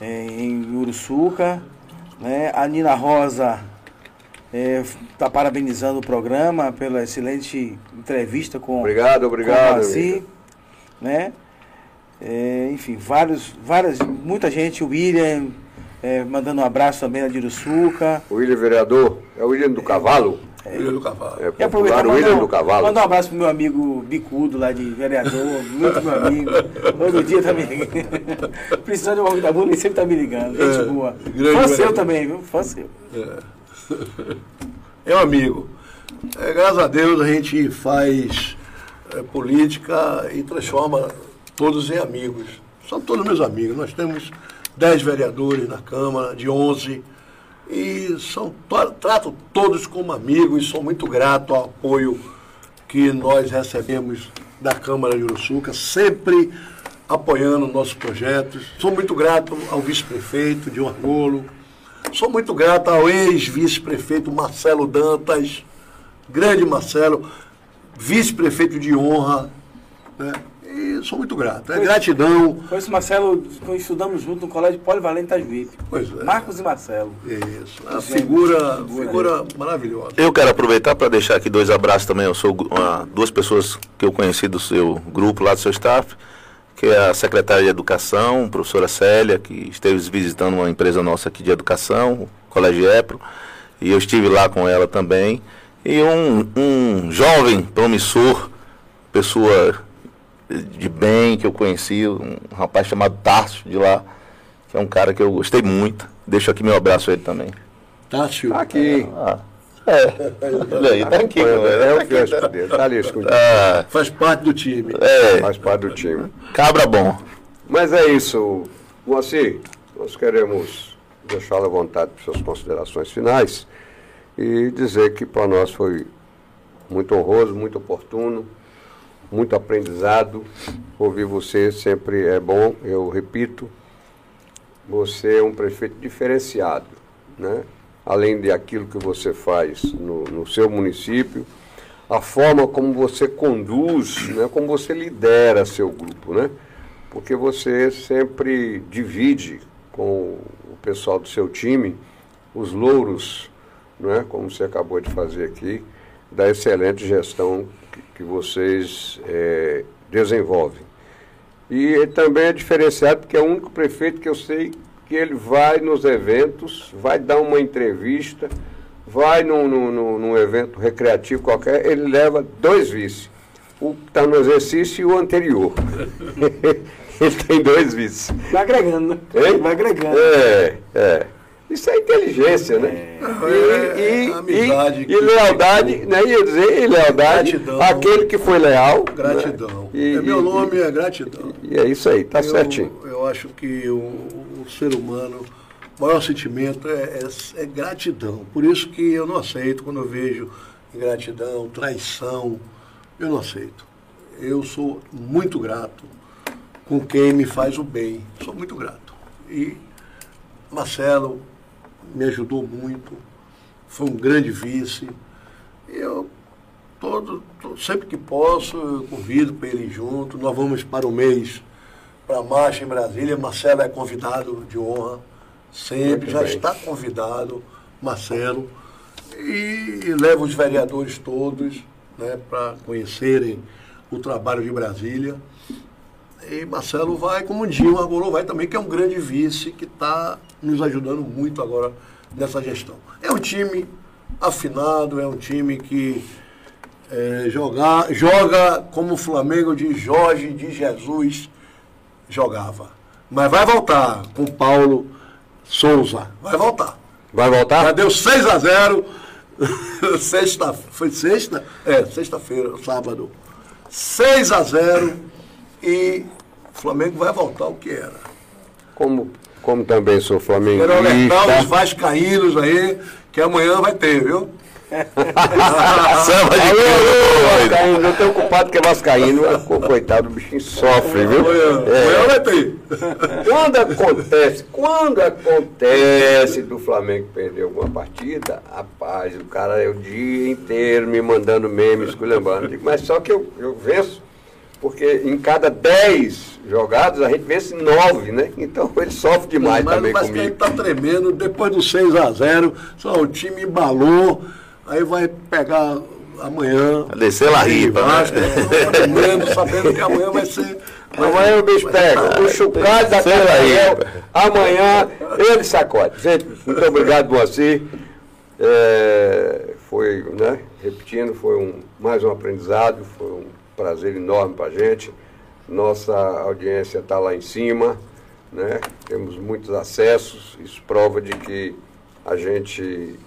em Uruçuca. Né? A Nina Rosa está é, parabenizando o programa pela excelente entrevista com Obrigado, obrigado. Com Maci, né? É, enfim, vários, várias, muita gente, o William, é, mandando um abraço também a Uruçuca. O William vereador, é o William do Cavalo? É, William do Cavalo. É, e aproveitar o William do Cavalo. Mandar um abraço pro meu amigo Bicudo, lá de vereador, muito meu amigo. Todo dia tá me ligando. Precisando de uma vida boa, ele sempre tá me ligando. Gente é, boa. Fã seu também, viu? Fã seu. É, é um amigo. É, graças a Deus a gente faz é, política e transforma todos em amigos. São todos meus amigos. Nós temos 10 vereadores na Câmara, de 11 e são, trato todos como amigos e sou muito grato ao apoio que nós recebemos da Câmara de Uruçuca, sempre apoiando nossos projetos. Sou muito grato ao vice-prefeito de Orgolo, sou muito grato ao ex-vice-prefeito Marcelo Dantas, grande Marcelo, vice-prefeito de honra, né? E sou muito grato. É foi, gratidão. Conheço Marcelo, estudamos junto no Colégio Polivalente Itajuípe. Pois é. Marcos e Marcelo. Isso. A figura, figura maravilhosa. Eu quero aproveitar para deixar aqui dois abraços também. Eu sou uma, duas pessoas que eu conheci do seu grupo lá do seu staff que é a secretária de Educação, professora Célia, que esteve visitando uma empresa nossa aqui de educação, o Colégio EPRO, e eu estive lá com ela também. E um, um jovem promissor, pessoa de bem que eu conheci, um rapaz chamado Tarso de lá, que é um cara que eu gostei muito. Deixo aqui meu abraço a ele também. Tássio. Tá aqui. Ah. É. Olha aí, tá aqui. É, o fiasco dele. Tá ali escondido. Ah, faz parte do time. É. Faz parte do time. Cabra bom. Mas é isso. Moacir, nós queremos deixá-lo à vontade para suas considerações finais e dizer que para nós foi muito honroso, muito oportuno, muito aprendizado. Ouvir você sempre é bom, eu repito. Você é um prefeito diferenciado, né? além de aquilo que você faz no, no seu município, a forma como você conduz, né, como você lidera seu grupo, né? Porque você sempre divide com o pessoal do seu time os louros, né, como você acabou de fazer aqui, da excelente gestão que, vocês é, desenvolvem. E também é diferenciado porque é o único prefeito que eu sei que ele vai nos eventos, vai dar uma entrevista, vai num, num, num evento recreativo qualquer, ele leva dois vices. O que está no exercício e o anterior. ele tem dois vices. Vai agregando, né? Vai agregando. É, é. Isso é inteligência, né? É, e, é, e, amizade e, e lealdade, né? Ia dizer, e lealdade, gratidão, aquele que foi leal. Né? Gratidão. Né? E, é, meu nome é gratidão. E é isso aí, tá eu, certinho. Eu acho que o, o ser humano, o maior sentimento é, é, é, gratidão. Por isso que eu não aceito quando eu vejo ingratidão, traição, eu não aceito. Eu sou muito grato com quem me faz o bem. Sou muito grato. E Marcelo, me ajudou muito, foi um grande vice. Eu, todo, todo sempre que posso, eu convido para ele junto. Nós vamos para o mês para a marcha em Brasília. Marcelo é convidado de honra, sempre, já está convidado, Marcelo. E leva os vereadores todos né, para conhecerem o trabalho de Brasília. E Marcelo vai, como o Dinho agora vai também, que é um grande vice que está nos ajudando muito agora nessa gestão. É um time afinado, é um time que é, joga, joga como o Flamengo de Jorge de Jesus jogava. Mas vai voltar com Paulo Souza. Vai voltar. Vai voltar? Já deu 6 a 0 sexta, foi sexta? É, sexta-feira, sábado. 6 a 0 e o Flamengo vai voltar o que era. Como como também sou flamenguista. Quero alertar os vascaínos aí, que amanhã vai ter, viu? Samba de Vascaíno, eu estou ocupado que é Vascaíno, coitado, o bichinho sofre, viu? Amanhã, é. amanhã vai ter. Quando acontece, quando acontece do Flamengo perder alguma partida, rapaz, o cara é o dia inteiro me mandando memes, esculhambando. Mas só que eu, eu venço porque em cada 10 jogados a gente vence 9, né? Então ele sofre demais mas, também mas comigo. Mas está tremendo, depois do 6 a 0 só o time embalou, aí vai pegar amanhã. Descer lá riba. Né? Tremendo, sabendo que amanhã vai ser. Amanhã o bicho pega, o chucado da Carnael, amanhã ele sacode. Gente, muito obrigado, Moacir. É, foi, né, repetindo, foi um, mais um aprendizado, foi um prazer enorme para a gente. Nossa audiência está lá em cima, né? temos muitos acessos, isso prova de que a gente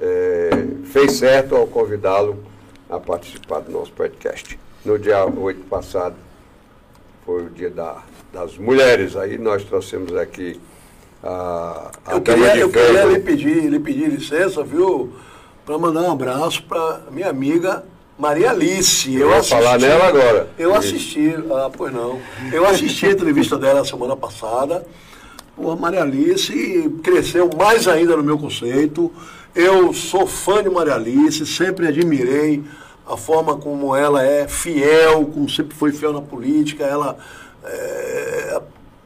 é, fez certo ao convidá-lo a participar do nosso podcast. No dia 8 passado foi o dia da, das mulheres, aí nós trouxemos aqui a, a eu queria, eu queria lhe pedir, lhe pedir licença, viu, para mandar um abraço para minha amiga Maria Alice, eu, eu assisti. falar nela agora. Eu assisti, ah, pois não. Eu assisti a entrevista dela semana passada. Pô, Maria Alice cresceu mais ainda no meu conceito. Eu sou fã de Maria Alice, sempre admirei a forma como ela é fiel, como sempre foi fiel na política, ela é,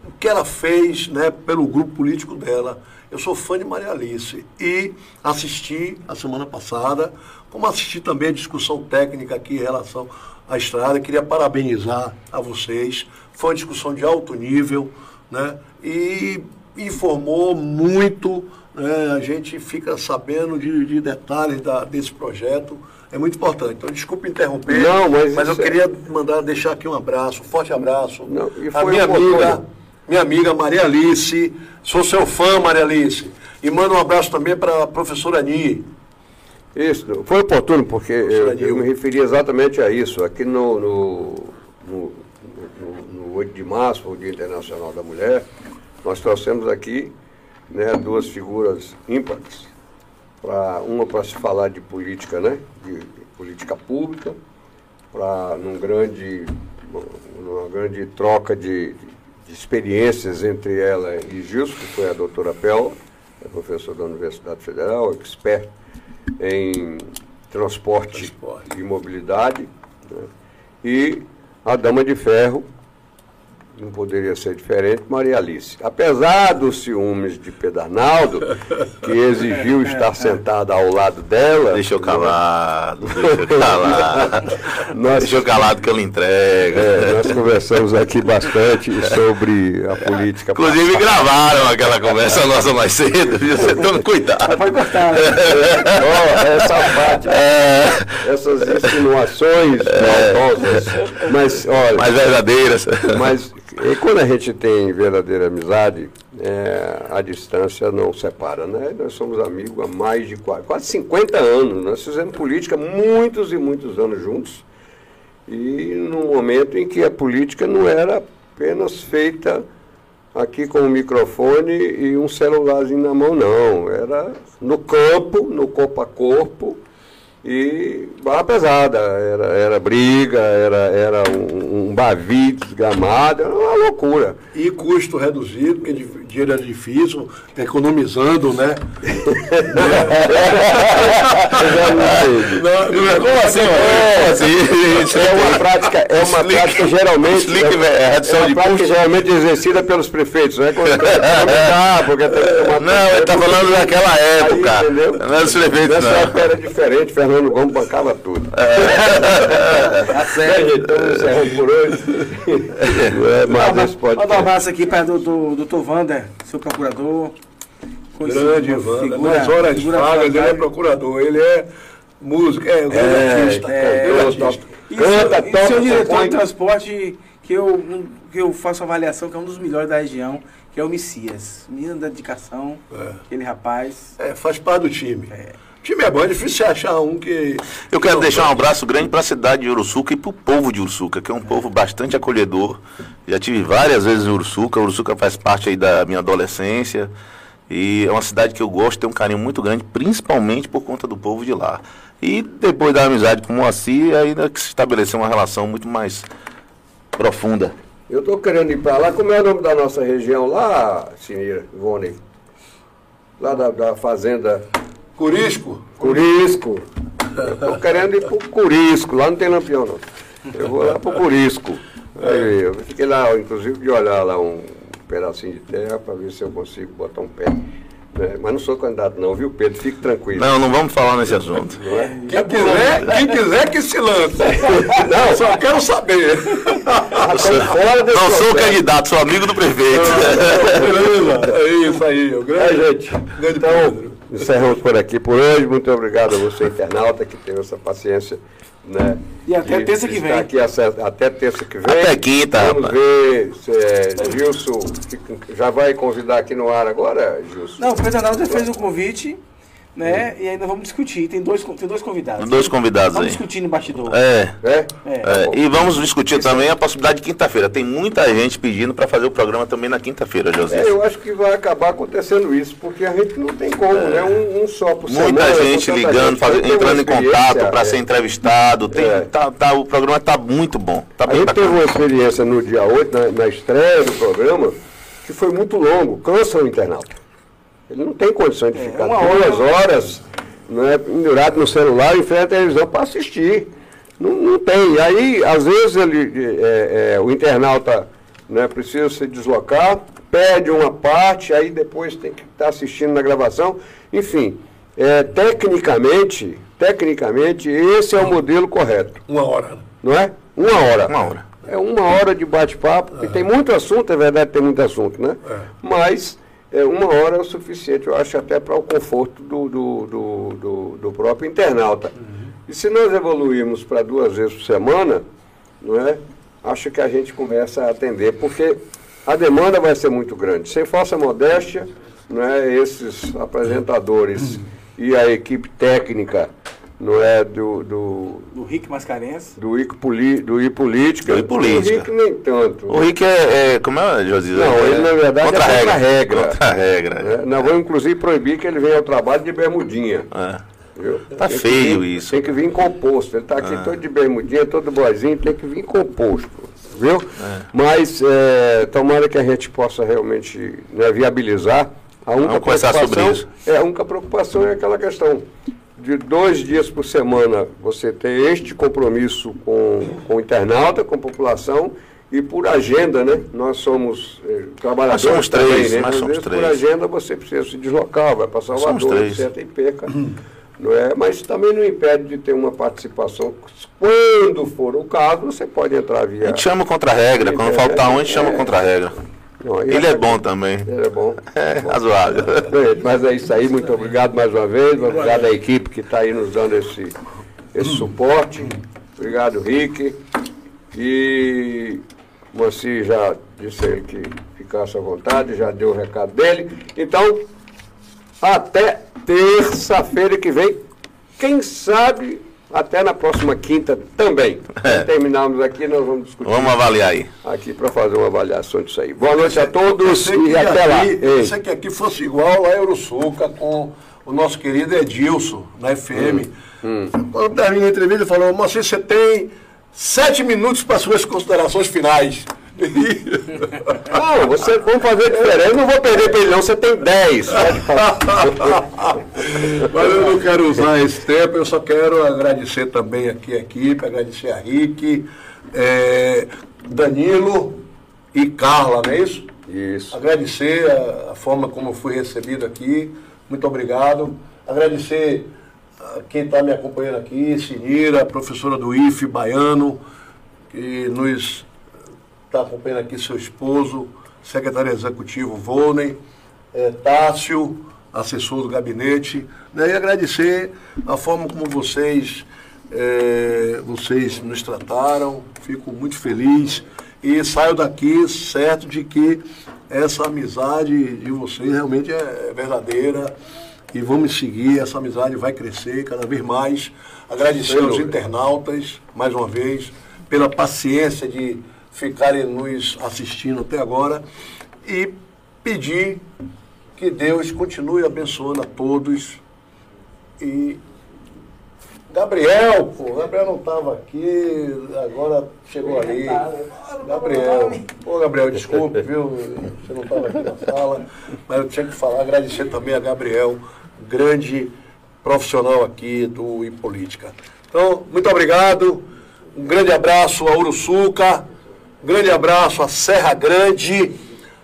o que ela fez né, pelo grupo político dela. Eu sou fã de Maria Alice e assisti a semana passada, como assisti também a discussão técnica aqui em relação à estrada. Queria parabenizar a vocês. Foi uma discussão de alto nível né, e informou muito. Né, a gente fica sabendo de, de detalhes da, desse projeto é muito importante. Então, desculpe interromper, não, mas, mas eu é... queria mandar deixar aqui um abraço, um forte abraço. Não, a minha amiga, minha amiga Maria Alice, sou seu fã, Maria Alice. E mando um abraço também para a professora Ani. Isso, foi oportuno, porque eu, eu, me referi exatamente a isso. Aqui no, no, no, no, no 8 de março, o Dia Internacional da Mulher, nós trouxemos aqui né, duas figuras ímpares para uma para se falar de política, né, de, de política pública, para num grande, numa grande troca de, de, experiências entre ela e Gilson, que foi a doutora Pel, é professor da Universidade Federal, expert em transporte, transporte. e mobilidade, né, e a Dama de Ferro, não poderia ser diferente, Maria Alice. Apesar dos ciúmes de Pedernaldo, que exigiu estar sentada ao lado dela. Deixa eu calado, deixa eu calado. nós, deixa eu calado que eu lhe entrego. É, nós conversamos aqui bastante sobre a política. Inclusive gravaram aquela conversa nossa mais cedo, você toma cuidado. Pode cortar. Né? oh, essa parte, é. essas insinuações é. maldosas, mas olha. Mais verdadeiras. Mas e quando a gente tem verdadeira amizade, é, a distância não separa, né? Nós somos amigos há mais de quase, quase 50 anos. Nós fizemos política muitos e muitos anos juntos. E num momento em que a política não era apenas feita aqui com o microfone e um celularzinho na mão, não. Era no campo, no corpo a corpo, e barra pesada, era, era briga, era, era um, um bavi desgramado, era uma loucura. E custo reduzido, porque dinheiro era difícil, economizando, né? não, não, não, como assim? É, assim, é uma prática, é uma prática geralmente. é, é, é uma prática geralmente exercida pelos prefeitos, né? Quando, porque não, ele está falando daquela época. Aí, entendeu? Não é dos prefeitos, Nessa época era diferente, Fernando Gomes bancava tudo. É. Tá certo, então encerramos por hoje. É, mas pode. Manda um abraço aqui para o doutor Wander, seu procurador. Grande Wander. Nas horas vagas, ele é procurador, ele é músico, é, grande é, artista. É, é, artista. E, Canta, toca, seu diretor de transporte, que eu, que eu faço avaliação, que é um dos melhores da região, que é o Messias. Menino da dedicação, é. aquele rapaz. É, faz parte do time. É. O time é bom, é difícil achar um que. Eu quero deixar um abraço grande para a cidade de Uruçuca e para o povo de Uruçuca, que é um povo bastante acolhedor. Já tive várias vezes em Uruçuca, Uruçuca faz parte aí da minha adolescência. E é uma cidade que eu gosto, tenho um carinho muito grande, principalmente por conta do povo de lá. E depois da amizade com o Moacir, ainda que se estabeleceu uma relação muito mais profunda. Eu estou querendo ir para lá. Como é o nome da nossa região lá, Sinira, Ivone? Lá da, da fazenda Curisco? Curisco. Eu tô querendo ir pro Curisco, lá não tem lampião não. Eu vou lá pro Curisco. Aí, eu fiquei lá, inclusive, de olhar lá um pedacinho de terra para ver se eu consigo botar um pé. É, mas não sou candidato não, viu, Pedro? Fique tranquilo. Não, não vamos falar nesse assunto. É? Quem, quiser, quem quiser que se lance. Não, só quero saber. não sou processo. candidato, sou amigo do prefeito. É isso aí, o grande, é, gente. grande então, Pedro. Encerramos por aqui por hoje. Muito obrigado a você, internauta, que teve essa paciência. Né, e até terça que vem. Aqui até terça que vem. Até quinta. Vamos rapaz. ver se é, Gilson já vai convidar aqui no ar agora, Gilson. Não, o Pedro já fez o convite né? E ainda vamos discutir. Tem dois, tem dois convidados. Dois convidados vamos aí. Vamos discutir no bastidor. É. É? é. é. E vamos discutir também é. a possibilidade de quinta-feira. Tem muita gente pedindo para fazer o programa também na quinta-feira, José. É, eu acho que vai acabar acontecendo isso, porque a gente não tem como, é. né? Um, um só por Muita semana, gente ligando, gente. entrando em contato para ser entrevistado. Tem, tá, tá, o programa está muito bom. Tá a gente bacana. teve uma experiência no dia 8, na, na estreia do programa, que foi muito longo, cansa o internauta. Ele não tem condições de é, ficar duas hora, horas né, pendurado no celular em frente à televisão para assistir. Não, não tem. Aí, às vezes, ele, é, é, o internauta né, precisa se deslocar, perde uma parte, aí depois tem que estar tá assistindo na gravação. Enfim, é, tecnicamente, tecnicamente, esse é o modelo correto. Uma hora. Não é? Uma hora. Uma hora. É uma hora de bate-papo, é. tem muito assunto, é verdade, tem muito assunto, né? É. Mas é, uma hora é o suficiente, eu acho, até para o conforto do, do, do, do, do próprio internauta. Uhum. E se nós evoluirmos para duas vezes por semana, não é? Acho que a gente começa a atender, porque a demanda vai ser muito grande. Sem falsa modéstia, não é? Esses apresentadores uhum. e a equipe técnica não é do. Do, do Rick Mascarenhas? Do I, poli, do I Política. Do I Política. O Rick nem tanto. O Rick é. é como é, José? Não, é, ele na verdade contra é contra regra. Contra regra. É, nós vamos inclusive proibir que ele venha ao trabalho de bermudinha. É. Viu? Tá tem feio vir, isso. Tem que vir composto. Ele está aqui ah. todo de bermudinha, todo boazinho, tem que vir composto. Viu? É. Mas é, tomara que a gente possa realmente né, viabilizar. A única Vamos preocupação, isso. É, a única preocupação é aquela questão de dois dias por semana você ter este compromisso com, com o internauta, com a população, e por agenda, né? Nós somos eh, trabalhadores nós somos também, três, né? nós somos vezes três. por agenda você precisa se deslocar, vai para Salvador, etc. e perca. Não é? Mas também não impede de ter uma participação. Quando for o caso, você pode entrar via. A gente chama contra a regra. Quando faltar um, a gente chama é. contra a regra. Não, Ele é bom também. Ele é bom. É, razoável. Bem, Mas é isso aí, muito obrigado mais uma vez, obrigado à equipe que está aí nos dando esse, esse suporte. Obrigado, Rick. E Moacir já disse ele que ficasse à vontade, já deu o recado dele. Então, até terça-feira que vem, quem sabe até na próxima quinta também. É. terminarmos aqui, nós vamos discutir. Vamos avaliar aí. Aqui para fazer uma avaliação disso aí. Boa noite a todos e até aqui, lá. Pensei que aqui fosse igual a Eurosuca com o nosso querido Edilson, na FM. Hum. Hum. Quando termina a entrevista, ele falou, mas você tem sete minutos para suas considerações finais. Não, você vamos fazer diferente. Eu não vou perder para ele, não. Você tem 10. Mas eu não quero usar esse tempo, eu só quero agradecer também aqui a equipe, agradecer a Rick, é, Danilo e Carla, não é isso? Isso. Agradecer a, a forma como eu fui recebido aqui. Muito obrigado. Agradecer a quem está me acompanhando aqui, Sinira, professora do IFE, Baiano, que nos está acompanhando aqui seu esposo, secretário executivo Volney, é, Tássio, assessor do gabinete, né, e agradecer a forma como vocês, é, vocês nos trataram, fico muito feliz e saio daqui certo de que essa amizade de vocês realmente é verdadeira e vamos seguir, essa amizade vai crescer cada vez mais. Agradecer aos internautas, mais uma vez, pela paciência de ficarem nos assistindo até agora e pedir que Deus continue abençoando a todos. E Gabriel, pô, Gabriel não estava aqui, agora chegou ali. Gabriel, pô Gabriel, desculpe, viu? Você não estava aqui na sala, mas eu tinha que falar, agradecer também a Gabriel, grande profissional aqui do Política. Então, muito obrigado, um grande abraço a Uruçuca. Um grande abraço à Serra Grande,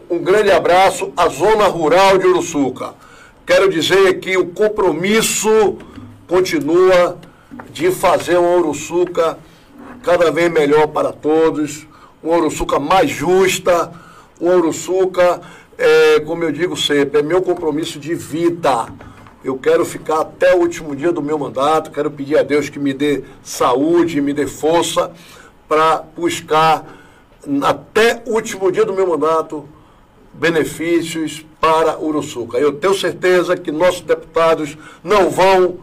um grande abraço à Zona Rural de Uruçuca. Quero dizer que o compromisso continua de fazer uma Uruçuca cada vez melhor para todos, uma Uruçuca mais justa, uma Uruçuca, é, como eu digo sempre, é meu compromisso de vida. Eu quero ficar até o último dia do meu mandato, quero pedir a Deus que me dê saúde, me dê força para buscar até o último dia do meu mandato, benefícios para Uruçuca. Eu tenho certeza que nossos deputados não vão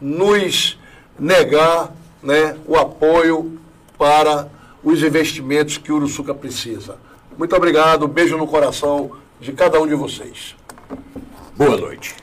nos negar né, o apoio para os investimentos que Uruçuca precisa. Muito obrigado, beijo no coração de cada um de vocês. Boa noite.